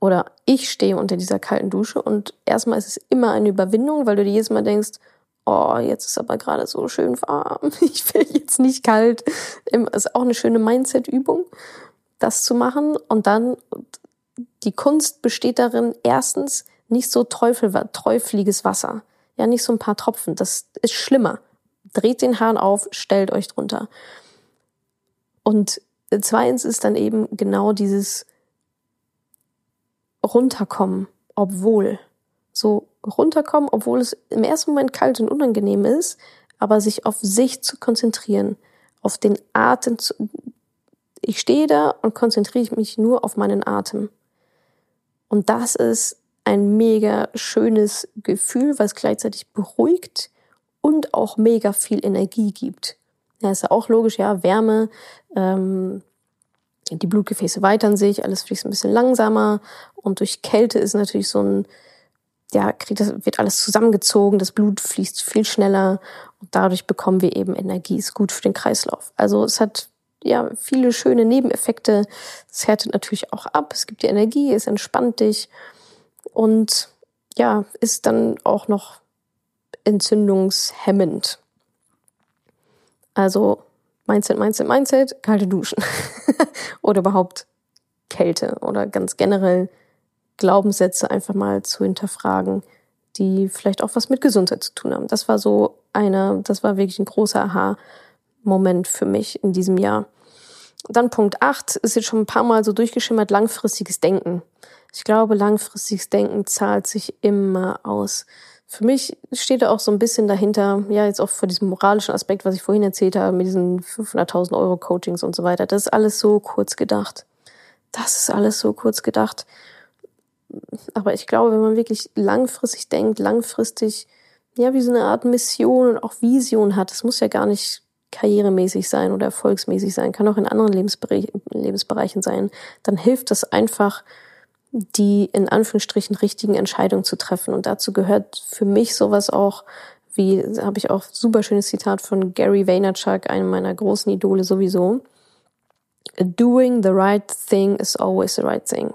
oder ich stehe unter dieser kalten Dusche und erstmal ist es immer eine Überwindung, weil du dir jedes Mal denkst, oh, jetzt ist aber gerade so schön warm, ich will jetzt nicht kalt. Das ist auch eine schöne Mindset-Übung, das zu machen. Und dann, die Kunst besteht darin, erstens nicht so teufel, teufliges Wasser. Ja, nicht so ein paar Tropfen. Das ist schlimmer dreht den Hahn auf, stellt euch drunter. Und zweitens ist dann eben genau dieses runterkommen, obwohl. So runterkommen, obwohl es im ersten Moment kalt und unangenehm ist, aber sich auf sich zu konzentrieren, auf den Atem zu, ich stehe da und konzentriere mich nur auf meinen Atem. Und das ist ein mega schönes Gefühl, was gleichzeitig beruhigt und auch mega viel Energie gibt. Ja, ist ja auch logisch, ja, Wärme, ähm, die Blutgefäße weitern sich, alles fließt ein bisschen langsamer und durch Kälte ist natürlich so ein, ja, kriegt das, wird alles zusammengezogen, das Blut fließt viel schneller und dadurch bekommen wir eben Energie, ist gut für den Kreislauf. Also es hat ja viele schöne Nebeneffekte. Es härtet natürlich auch ab, es gibt dir Energie, es entspannt dich und ja, ist dann auch noch entzündungshemmend. Also Mindset, Mindset, Mindset, kalte Duschen. oder überhaupt Kälte oder ganz generell Glaubenssätze einfach mal zu hinterfragen, die vielleicht auch was mit Gesundheit zu tun haben. Das war so einer, das war wirklich ein großer Aha-Moment für mich in diesem Jahr. Dann Punkt 8 ist jetzt schon ein paar Mal so durchgeschimmert, langfristiges Denken. Ich glaube, langfristiges Denken zahlt sich immer aus. Für mich steht da auch so ein bisschen dahinter, ja, jetzt auch vor diesem moralischen Aspekt, was ich vorhin erzählt habe, mit diesen 500.000 Euro Coachings und so weiter. Das ist alles so kurz gedacht. Das ist alles so kurz gedacht. Aber ich glaube, wenn man wirklich langfristig denkt, langfristig, ja, wie so eine Art Mission und auch Vision hat, das muss ja gar nicht karrieremäßig sein oder erfolgsmäßig sein, kann auch in anderen Lebensbereichen sein, dann hilft das einfach, die in Anführungsstrichen richtigen Entscheidungen zu treffen. Und dazu gehört für mich sowas auch, wie habe ich auch super schönes Zitat von Gary Vaynerchuk, einem meiner großen Idole sowieso. Doing the right thing is always the right thing.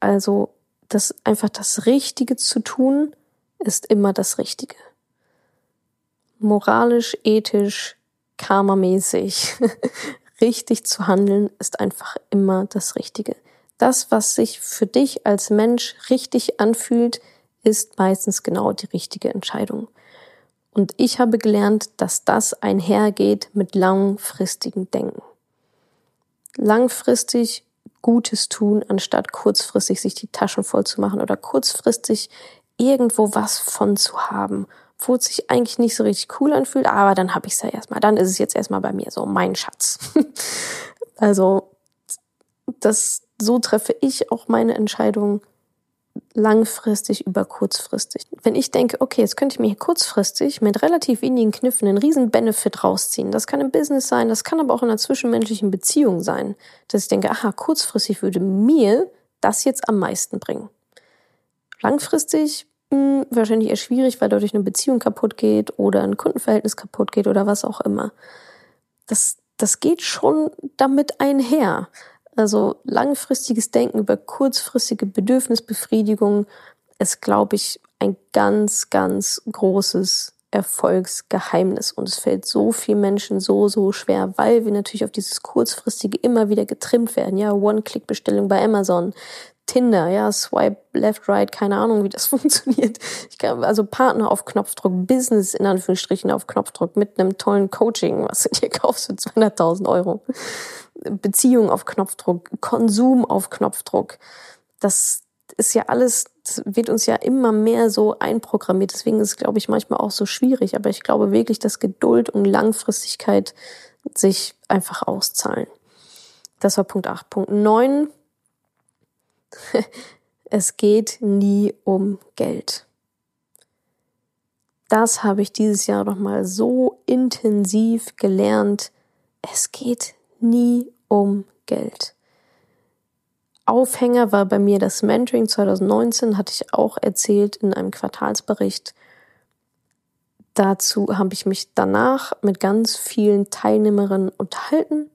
Also das einfach das Richtige zu tun ist immer das Richtige. Moralisch, ethisch, karmamäßig richtig zu handeln ist einfach immer das Richtige das, was sich für dich als Mensch richtig anfühlt, ist meistens genau die richtige Entscheidung. Und ich habe gelernt, dass das einhergeht mit langfristigem Denken. Langfristig Gutes tun, anstatt kurzfristig sich die Taschen voll zu machen oder kurzfristig irgendwo was von zu haben, wo es sich eigentlich nicht so richtig cool anfühlt, aber dann habe ich es ja erstmal, dann ist es jetzt erstmal bei mir so mein Schatz. also das so treffe ich auch meine Entscheidung langfristig über kurzfristig. Wenn ich denke, okay, jetzt könnte ich mir kurzfristig mit relativ wenigen Kniffen einen riesen Benefit rausziehen. Das kann im Business sein, das kann aber auch in einer zwischenmenschlichen Beziehung sein, dass ich denke, aha, kurzfristig würde mir das jetzt am meisten bringen. Langfristig mh, hm, wahrscheinlich eher schwierig, weil dadurch eine Beziehung kaputt geht oder ein Kundenverhältnis kaputt geht oder was auch immer. Das, das geht schon damit einher. Also langfristiges Denken über kurzfristige Bedürfnisbefriedigung ist, glaube ich, ein ganz, ganz großes Erfolgsgeheimnis. Und es fällt so vielen Menschen so, so schwer, weil wir natürlich auf dieses kurzfristige immer wieder getrimmt werden. Ja, One-Click-Bestellung bei Amazon, Tinder, ja, Swipe left, right, keine Ahnung, wie das funktioniert. Ich glaube, also Partner auf Knopfdruck, Business in Anführungsstrichen auf Knopfdruck mit einem tollen Coaching, was du dir kaufst für 200.000 Euro. Beziehung auf Knopfdruck, Konsum auf Knopfdruck. Das ist ja alles, das wird uns ja immer mehr so einprogrammiert. Deswegen ist es, glaube ich, manchmal auch so schwierig. Aber ich glaube wirklich, dass Geduld und Langfristigkeit sich einfach auszahlen. Das war Punkt 8. Punkt 9. es geht nie um Geld. Das habe ich dieses Jahr nochmal so intensiv gelernt. Es geht nie um Geld. Aufhänger war bei mir das Mentoring 2019, hatte ich auch erzählt in einem Quartalsbericht. Dazu habe ich mich danach mit ganz vielen Teilnehmerinnen unterhalten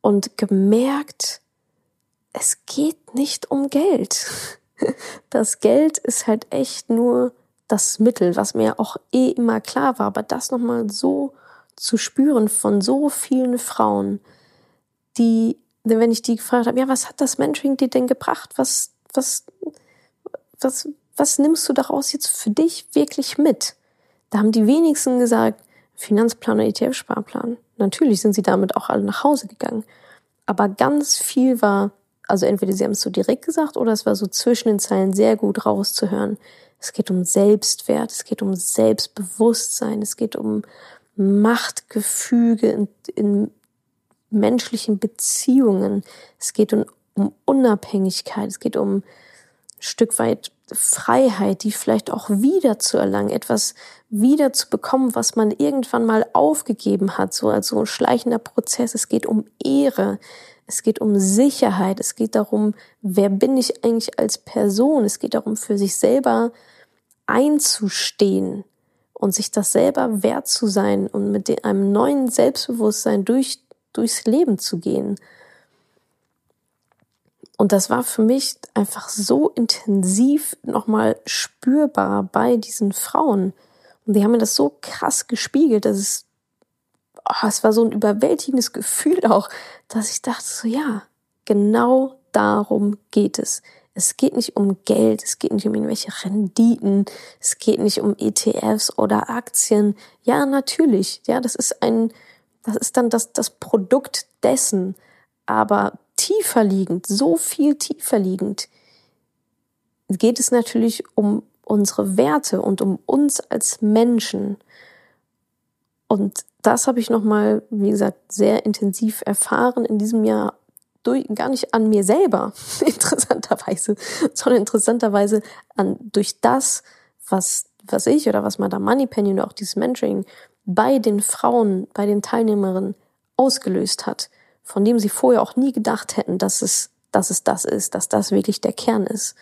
und gemerkt, es geht nicht um Geld. Das Geld ist halt echt nur das Mittel, was mir auch eh immer klar war, aber das nochmal so zu spüren von so vielen Frauen, die, wenn ich die gefragt habe, ja, was hat das Mentoring dir denn gebracht? Was, was, was, was nimmst du daraus jetzt für dich wirklich mit? Da haben die wenigsten gesagt, Finanzplan oder ETF-Sparplan. Natürlich sind sie damit auch alle nach Hause gegangen. Aber ganz viel war, also entweder sie haben es so direkt gesagt oder es war so zwischen den Zeilen sehr gut rauszuhören. Es geht um Selbstwert, es geht um Selbstbewusstsein, es geht um Machtgefüge in, in menschlichen Beziehungen. Es geht um, um Unabhängigkeit. Es geht um Stück weit Freiheit, die vielleicht auch wieder zu erlangen, etwas wieder zu bekommen, was man irgendwann mal aufgegeben hat, so als so ein schleichender Prozess. Es geht um Ehre, es geht um Sicherheit, es geht darum, wer bin ich eigentlich als Person, es geht darum, für sich selber einzustehen und sich das selber wert zu sein und mit einem neuen Selbstbewusstsein durch, durchs Leben zu gehen. Und das war für mich einfach so intensiv nochmal spürbar bei diesen Frauen. Und die haben mir das so krass gespiegelt, dass es, oh, es war so ein überwältigendes Gefühl auch, dass ich dachte so, ja, genau darum geht es. Es geht nicht um Geld, es geht nicht um irgendwelche Renditen, es geht nicht um ETFs oder Aktien. Ja, natürlich. Ja, das ist ein, das ist dann das, das Produkt dessen. Aber tiefer liegend, so viel tiefer liegend, geht es natürlich um unsere Werte und um uns als Menschen. Und das habe ich nochmal, wie gesagt, sehr intensiv erfahren in diesem Jahr durch, gar nicht an mir selber, interessanterweise, sondern interessanterweise an, durch das, was, was ich oder was Madame Moneypenny und auch dieses Mentoring bei den Frauen, bei den Teilnehmerinnen ausgelöst hat von dem sie vorher auch nie gedacht hätten, dass es, dass es das ist, dass das wirklich der Kern ist.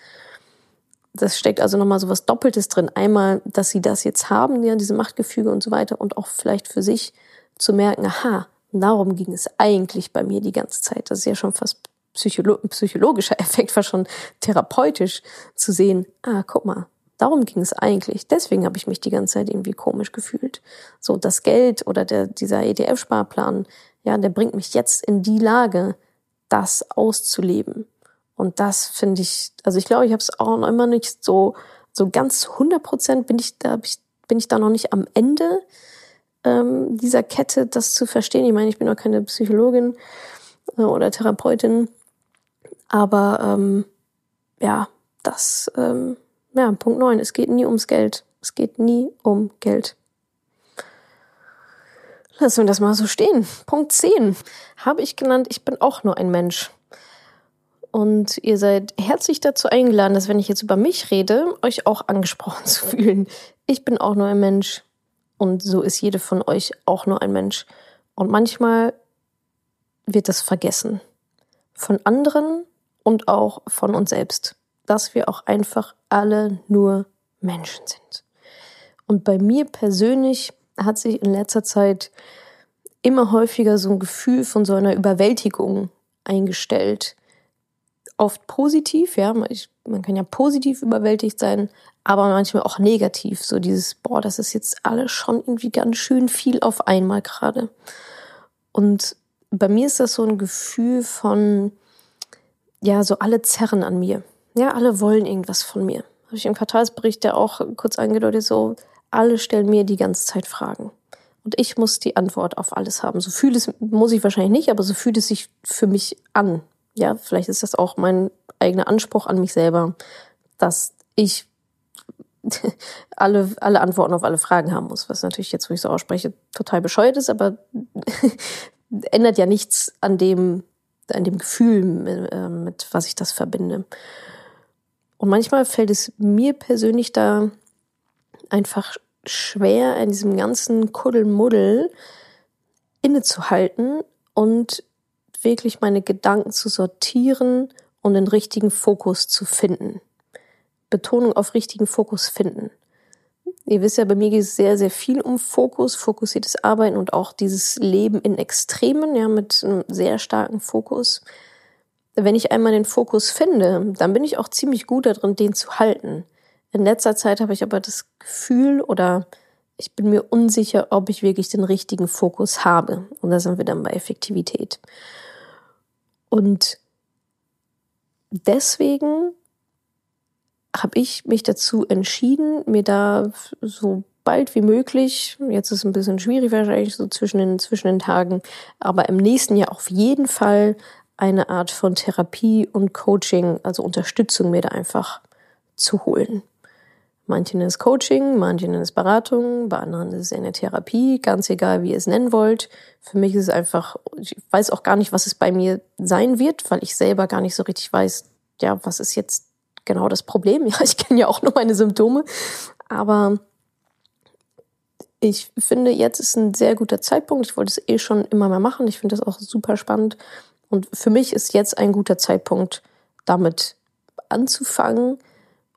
Das steckt also nochmal so was Doppeltes drin. Einmal, dass sie das jetzt haben, ja, diese Machtgefüge und so weiter und auch vielleicht für sich zu merken, aha, darum ging es eigentlich bei mir die ganze Zeit. Das ist ja schon fast psycholo psychologischer Effekt, fast schon therapeutisch zu sehen, ah, guck mal, darum ging es eigentlich. Deswegen habe ich mich die ganze Zeit irgendwie komisch gefühlt. So, das Geld oder der, dieser ETF-Sparplan, ja, der bringt mich jetzt in die Lage, das auszuleben. Und das finde ich, also ich glaube, ich habe es auch noch immer nicht so, so ganz 100 Prozent bin ich da, bin ich da noch nicht am Ende ähm, dieser Kette, das zu verstehen. Ich meine, ich bin auch keine Psychologin äh, oder Therapeutin, aber ähm, ja, das, ähm, ja, Punkt neun. es geht nie ums Geld. Es geht nie um Geld. Lassen wir das mal so stehen. Punkt 10 habe ich genannt, ich bin auch nur ein Mensch. Und ihr seid herzlich dazu eingeladen, dass wenn ich jetzt über mich rede, euch auch angesprochen zu fühlen. Ich bin auch nur ein Mensch. Und so ist jede von euch auch nur ein Mensch. Und manchmal wird das vergessen. Von anderen und auch von uns selbst. Dass wir auch einfach alle nur Menschen sind. Und bei mir persönlich hat sich in letzter Zeit immer häufiger so ein Gefühl von so einer Überwältigung eingestellt. Oft positiv, ja, man kann ja positiv überwältigt sein, aber manchmal auch negativ. So dieses, boah, das ist jetzt alles schon irgendwie ganz schön viel auf einmal gerade. Und bei mir ist das so ein Gefühl von, ja, so alle zerren an mir. Ja, alle wollen irgendwas von mir. Habe ich im Quartalsbericht ja auch kurz angedeutet, so, alle stellen mir die ganze Zeit Fragen. Und ich muss die Antwort auf alles haben. So fühlt es, muss ich wahrscheinlich nicht, aber so fühlt es sich für mich an. Ja, vielleicht ist das auch mein eigener Anspruch an mich selber, dass ich alle, alle Antworten auf alle Fragen haben muss, was natürlich jetzt, wo ich so ausspreche, total bescheuert ist, aber ändert ja nichts an dem, an dem Gefühl, mit, äh, mit was ich das verbinde. Und manchmal fällt es mir persönlich da einfach schwer, in diesem ganzen Kuddelmuddel innezuhalten und wirklich meine Gedanken zu sortieren und den richtigen Fokus zu finden. Betonung auf richtigen Fokus finden. Ihr wisst ja, bei mir geht es sehr, sehr viel um Fokus, fokussiertes Arbeiten und auch dieses Leben in Extremen, ja, mit einem sehr starken Fokus. Wenn ich einmal den Fokus finde, dann bin ich auch ziemlich gut darin, den zu halten. In letzter Zeit habe ich aber das Gefühl oder ich bin mir unsicher, ob ich wirklich den richtigen Fokus habe. Und da sind wir dann bei Effektivität. Und deswegen habe ich mich dazu entschieden, mir da so bald wie möglich, jetzt ist es ein bisschen schwierig wahrscheinlich so zwischen den, zwischen den Tagen, aber im nächsten Jahr auf jeden Fall eine Art von Therapie und Coaching, also Unterstützung mir da einfach zu holen. Manche nennen es Coaching, manche nennen es Beratung, bei anderen ist es eine Therapie, ganz egal, wie ihr es nennen wollt. Für mich ist es einfach, ich weiß auch gar nicht, was es bei mir sein wird, weil ich selber gar nicht so richtig weiß, ja, was ist jetzt genau das Problem. Ja, ich kenne ja auch nur meine Symptome. Aber ich finde, jetzt ist ein sehr guter Zeitpunkt. Ich wollte es eh schon immer mehr machen. Ich finde das auch super spannend. Und für mich ist jetzt ein guter Zeitpunkt, damit anzufangen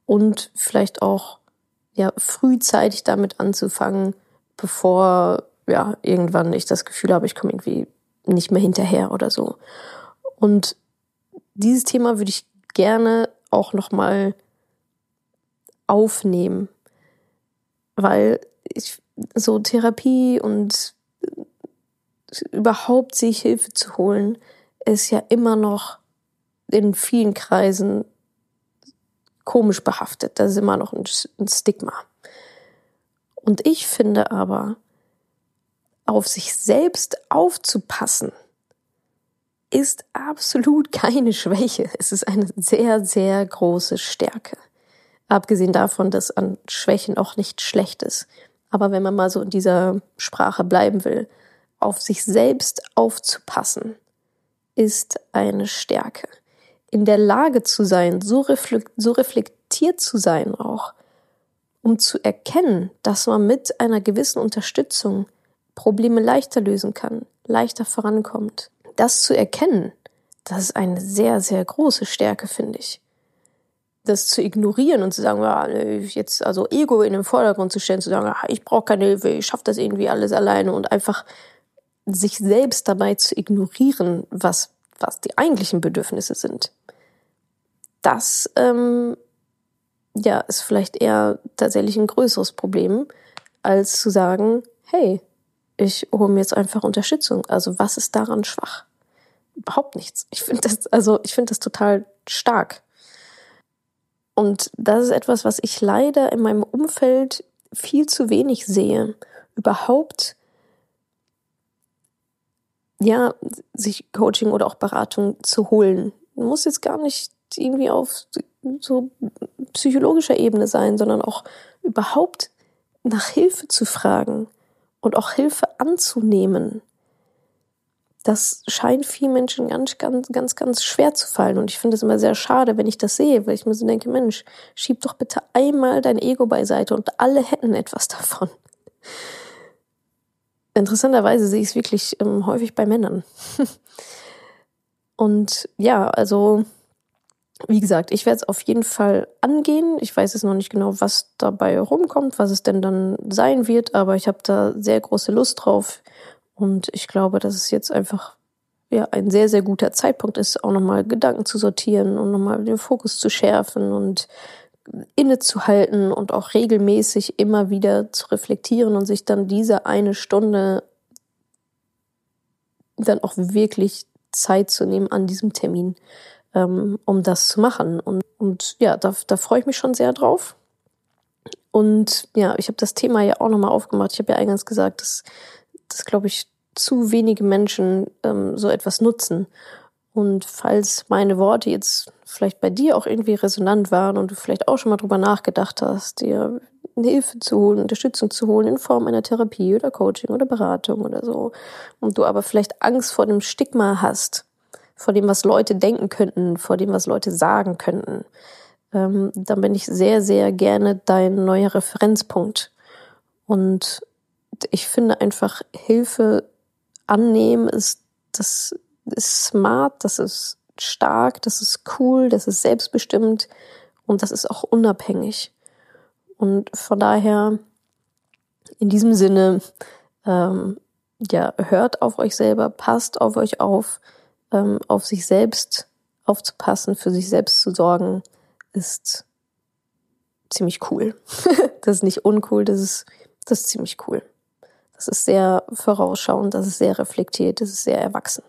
und vielleicht auch ja frühzeitig damit anzufangen, bevor ja irgendwann ich das Gefühl habe, ich komme irgendwie nicht mehr hinterher oder so. Und dieses Thema würde ich gerne auch noch mal aufnehmen, weil ich so Therapie und überhaupt sich Hilfe zu holen, ist ja immer noch in vielen Kreisen komisch behaftet. Das ist immer noch ein, ein Stigma. Und ich finde aber, auf sich selbst aufzupassen, ist absolut keine Schwäche. Es ist eine sehr, sehr große Stärke. Abgesehen davon, dass an Schwächen auch nicht schlecht ist. Aber wenn man mal so in dieser Sprache bleiben will, auf sich selbst aufzupassen, ist eine Stärke. In der Lage zu sein, so, reflektiert zu sein auch, um zu erkennen, dass man mit einer gewissen Unterstützung Probleme leichter lösen kann, leichter vorankommt. Das zu erkennen, das ist eine sehr, sehr große Stärke, finde ich. Das zu ignorieren und zu sagen, ja, jetzt also Ego in den Vordergrund zu stellen, zu sagen, ich brauche keine Hilfe, ich schaffe das irgendwie alles alleine und einfach sich selbst dabei zu ignorieren, was, was die eigentlichen Bedürfnisse sind. Das ähm, ja, ist vielleicht eher tatsächlich ein größeres Problem, als zu sagen, hey, ich hole mir jetzt einfach Unterstützung. Also was ist daran schwach? Überhaupt nichts. Ich finde das, also ich finde das total stark. Und das ist etwas, was ich leider in meinem Umfeld viel zu wenig sehe. Überhaupt, ja, sich Coaching oder auch Beratung zu holen. Muss jetzt gar nicht irgendwie auf so psychologischer Ebene sein, sondern auch überhaupt nach Hilfe zu fragen und auch Hilfe anzunehmen, das scheint vielen Menschen ganz, ganz, ganz, ganz schwer zu fallen. Und ich finde es immer sehr schade, wenn ich das sehe, weil ich mir so denke, Mensch, schieb doch bitte einmal dein Ego beiseite und alle hätten etwas davon. Interessanterweise sehe ich es wirklich ähm, häufig bei Männern. und ja, also wie gesagt, ich werde es auf jeden Fall angehen. Ich weiß jetzt noch nicht genau, was dabei rumkommt, was es denn dann sein wird, aber ich habe da sehr große Lust drauf. Und ich glaube, dass es jetzt einfach ja ein sehr, sehr guter Zeitpunkt ist, auch nochmal Gedanken zu sortieren und nochmal den Fokus zu schärfen und innezuhalten und auch regelmäßig immer wieder zu reflektieren und sich dann diese eine Stunde dann auch wirklich Zeit zu nehmen an diesem Termin ähm, um das zu machen. Und, und ja, da, da freue ich mich schon sehr drauf. Und ja, ich habe das Thema ja auch nochmal aufgemacht. Ich habe ja eingangs gesagt, dass, dass glaube ich, zu wenige Menschen ähm, so etwas nutzen. Und falls meine Worte jetzt vielleicht bei dir auch irgendwie resonant waren und du vielleicht auch schon mal drüber nachgedacht hast, dir Hilfe zu holen, Unterstützung zu holen in Form einer Therapie oder Coaching oder Beratung oder so, und du aber vielleicht Angst vor dem Stigma hast, vor dem, was Leute denken könnten, vor dem, was Leute sagen könnten, ähm, dann bin ich sehr, sehr gerne dein neuer Referenzpunkt. Und ich finde einfach Hilfe annehmen ist, das ist smart, das ist stark, das ist cool, das ist selbstbestimmt und das ist auch unabhängig. Und von daher, in diesem Sinne, ähm, ja, hört auf euch selber, passt auf euch auf, ähm, auf sich selbst aufzupassen, für sich selbst zu sorgen, ist ziemlich cool. das ist nicht uncool, das ist, das ist ziemlich cool. Das ist sehr vorausschauend, das ist sehr reflektiert, das ist sehr erwachsen.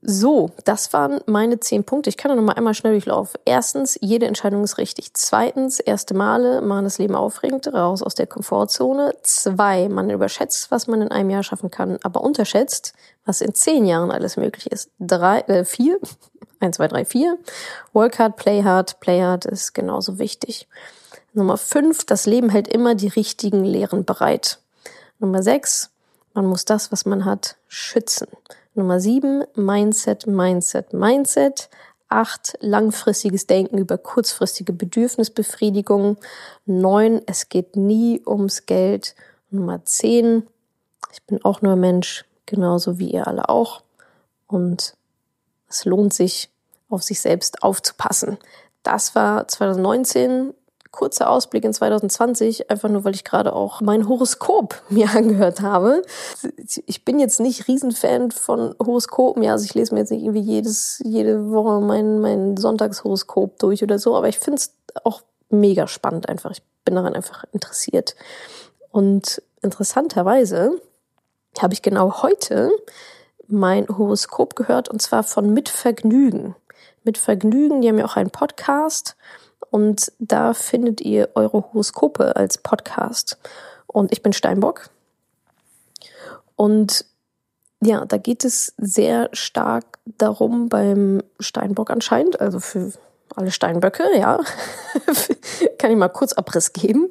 So, das waren meine zehn Punkte. Ich kann noch mal einmal schnell durchlaufen. Erstens, jede Entscheidung ist richtig. Zweitens, erste Male machen das Leben aufregend, raus aus der Komfortzone. Zwei, man überschätzt, was man in einem Jahr schaffen kann, aber unterschätzt, was in zehn Jahren alles möglich ist. Drei, äh, vier, eins, zwei, drei, vier. Work hard, play hard. Play hard ist genauso wichtig. Nummer fünf, das Leben hält immer die richtigen Lehren bereit. Nummer sechs, man muss das, was man hat, schützen. Nummer sieben, Mindset, Mindset, Mindset. Acht, langfristiges Denken über kurzfristige Bedürfnisbefriedigung. Neun, es geht nie ums Geld. Nummer zehn, ich bin auch nur Mensch, genauso wie ihr alle auch. Und es lohnt sich, auf sich selbst aufzupassen. Das war 2019 kurzer Ausblick in 2020, einfach nur, weil ich gerade auch mein Horoskop mir angehört habe. Ich bin jetzt nicht Riesenfan von Horoskopen, ja, also ich lese mir jetzt nicht irgendwie jedes, jede Woche mein, mein Sonntagshoroskop durch oder so, aber ich finde es auch mega spannend einfach. Ich bin daran einfach interessiert. Und interessanterweise habe ich genau heute mein Horoskop gehört und zwar von Mit Vergnügen. Mit Vergnügen, die haben ja auch einen Podcast und da findet ihr eure Horoskope als Podcast. Und ich bin Steinbock. Und ja, da geht es sehr stark darum beim Steinbock anscheinend, also für alle Steinböcke, ja. Kann ich mal kurz Abriss geben.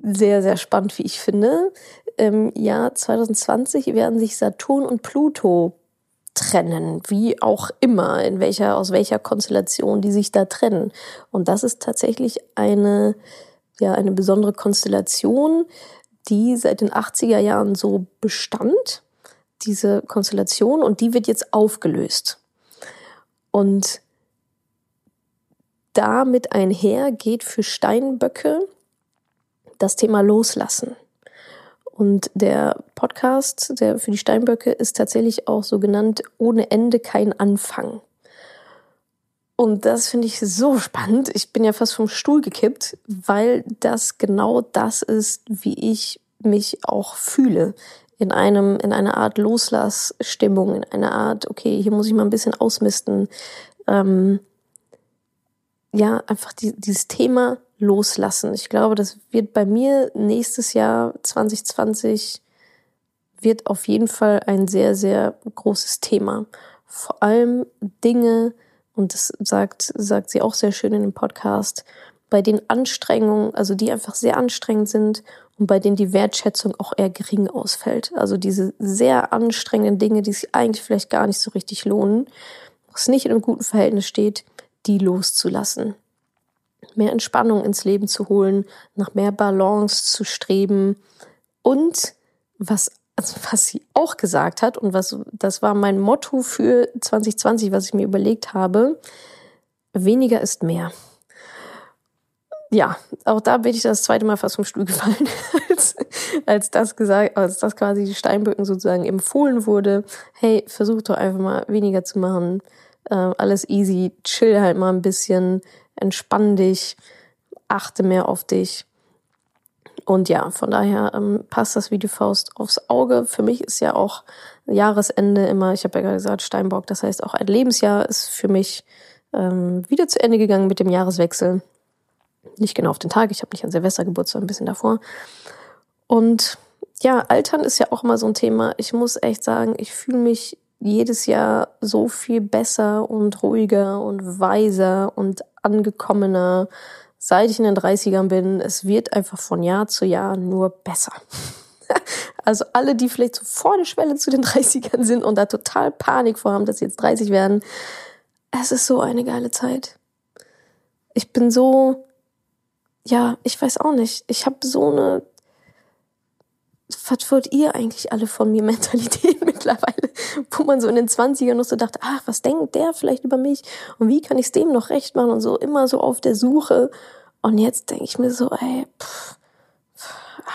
Sehr, sehr spannend, wie ich finde. Im Jahr 2020 werden sich Saturn und Pluto trennen, wie auch immer, in welcher, aus welcher Konstellation die sich da trennen. Und das ist tatsächlich eine, ja, eine besondere Konstellation, die seit den 80er Jahren so bestand, diese Konstellation, und die wird jetzt aufgelöst. Und damit einher geht für Steinböcke das Thema Loslassen. Und der Podcast, der für die Steinböcke, ist tatsächlich auch so genannt, ohne Ende kein Anfang. Und das finde ich so spannend. Ich bin ja fast vom Stuhl gekippt, weil das genau das ist, wie ich mich auch fühle. In einem, in einer Art Loslassstimmung, in einer Art, okay, hier muss ich mal ein bisschen ausmisten. Ähm, ja, einfach die, dieses Thema loslassen. Ich glaube, das wird bei mir nächstes Jahr 2020 wird auf jeden Fall ein sehr, sehr großes Thema. Vor allem Dinge, und das sagt, sagt sie auch sehr schön in dem Podcast, bei den Anstrengungen, also die einfach sehr anstrengend sind und bei denen die Wertschätzung auch eher gering ausfällt. Also diese sehr anstrengenden Dinge, die sich eigentlich vielleicht gar nicht so richtig lohnen, was nicht in einem guten Verhältnis steht, die loszulassen mehr Entspannung ins Leben zu holen, nach mehr Balance zu streben und was also was sie auch gesagt hat und was das war mein Motto für 2020, was ich mir überlegt habe, weniger ist mehr. Ja, auch da bin ich das zweite Mal fast vom Stuhl gefallen, als, als das gesagt, als das quasi die Steinböcken sozusagen empfohlen wurde. Hey, versuch doch einfach mal weniger zu machen. Äh, alles easy, chill halt mal ein bisschen, entspann dich, achte mehr auf dich. Und ja, von daher ähm, passt das wie die Faust aufs Auge. Für mich ist ja auch Jahresende immer, ich habe ja gerade gesagt, Steinbock, das heißt auch ein Lebensjahr ist für mich ähm, wieder zu Ende gegangen mit dem Jahreswechsel. Nicht genau auf den Tag, ich habe nicht an Silvester Geburtstag, ein bisschen davor. Und ja, Altern ist ja auch immer so ein Thema. Ich muss echt sagen, ich fühle mich jedes Jahr so viel besser und ruhiger und weiser und angekommener, seit ich in den 30ern bin. Es wird einfach von Jahr zu Jahr nur besser. Also alle, die vielleicht so vor der Schwelle zu den 30ern sind und da total Panik vorhaben, dass sie jetzt 30 werden. Es ist so eine geile Zeit. Ich bin so, ja, ich weiß auch nicht. Ich habe so eine was wollt ihr eigentlich alle von mir Mentalität mittlerweile, wo man so in den 20ern noch so dachte, ach, was denkt der vielleicht über mich und wie kann ich es dem noch recht machen und so immer so auf der Suche. Und jetzt denke ich mir so, ey, pff,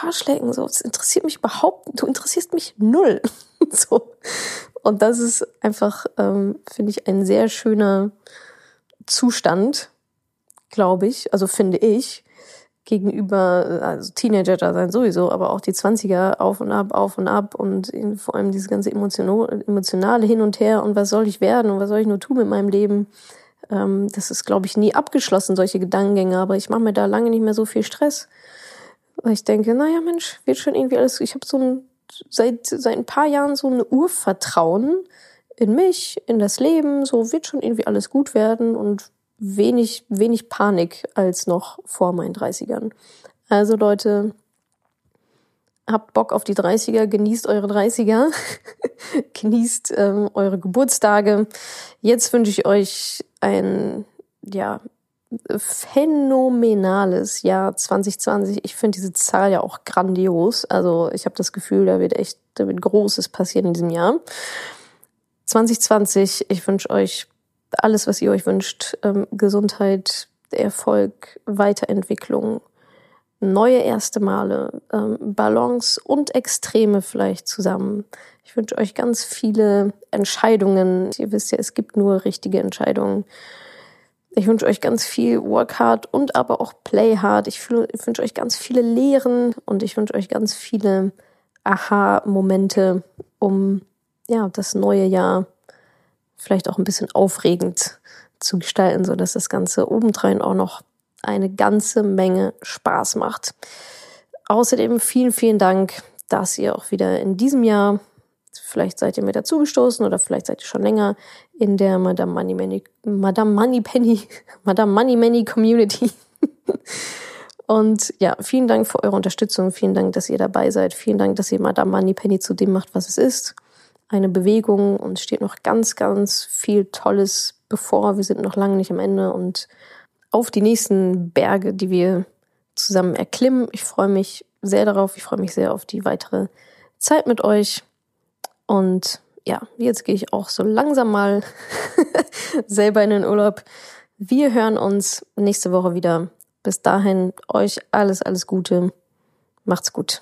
Arschlecken, so, das interessiert mich überhaupt, du interessierst mich null. so. Und das ist einfach, ähm, finde ich, ein sehr schöner Zustand, glaube ich, also finde ich, gegenüber, also Teenager da sein sowieso, aber auch die 20er auf und ab, auf und ab und vor allem dieses ganze emotionale Hin und Her und was soll ich werden und was soll ich nur tun mit meinem Leben. Ähm, das ist, glaube ich, nie abgeschlossen, solche Gedankengänge, aber ich mache mir da lange nicht mehr so viel Stress. Weil ich denke, naja, Mensch, wird schon irgendwie alles, ich habe so ein, seit, seit ein paar Jahren so ein Urvertrauen in mich, in das Leben, so wird schon irgendwie alles gut werden und wenig, wenig Panik als noch vor meinen 30ern. Also Leute, habt Bock auf die 30er, genießt eure 30er, genießt ähm, eure Geburtstage. Jetzt wünsche ich euch ein, ja, phänomenales Jahr 2020. Ich finde diese Zahl ja auch grandios. Also ich habe das Gefühl, da wird echt, da wird Großes passieren in diesem Jahr. 2020, ich wünsche euch alles, was ihr euch wünscht. Ähm, Gesundheit, Erfolg, Weiterentwicklung, neue erste Male, ähm, Balance und Extreme vielleicht zusammen. Ich wünsche euch ganz viele Entscheidungen. Ihr wisst ja, es gibt nur richtige Entscheidungen. Ich wünsche euch ganz viel Work hard und aber auch Play hard. Ich, wünsche euch ganz viele Lehren und ich wünsche euch ganz viele Aha-Momente, um ja das neue Jahr vielleicht auch ein bisschen aufregend zu gestalten, so dass das Ganze obendrein auch noch eine ganze Menge Spaß macht. Außerdem vielen, vielen Dank, dass ihr auch wieder in diesem Jahr, vielleicht seid ihr mir dazugestoßen oder vielleicht seid ihr schon länger in der Madame Money Money, Madame Money Penny, Madame Money Money Community. Und ja, vielen Dank für eure Unterstützung. Vielen Dank, dass ihr dabei seid. Vielen Dank, dass ihr Madame Money Penny zu dem macht, was es ist. Eine Bewegung und steht noch ganz, ganz viel Tolles bevor. Wir sind noch lange nicht am Ende und auf die nächsten Berge, die wir zusammen erklimmen. Ich freue mich sehr darauf. Ich freue mich sehr auf die weitere Zeit mit euch. Und ja, jetzt gehe ich auch so langsam mal selber in den Urlaub. Wir hören uns nächste Woche wieder. Bis dahin euch alles, alles Gute. Macht's gut.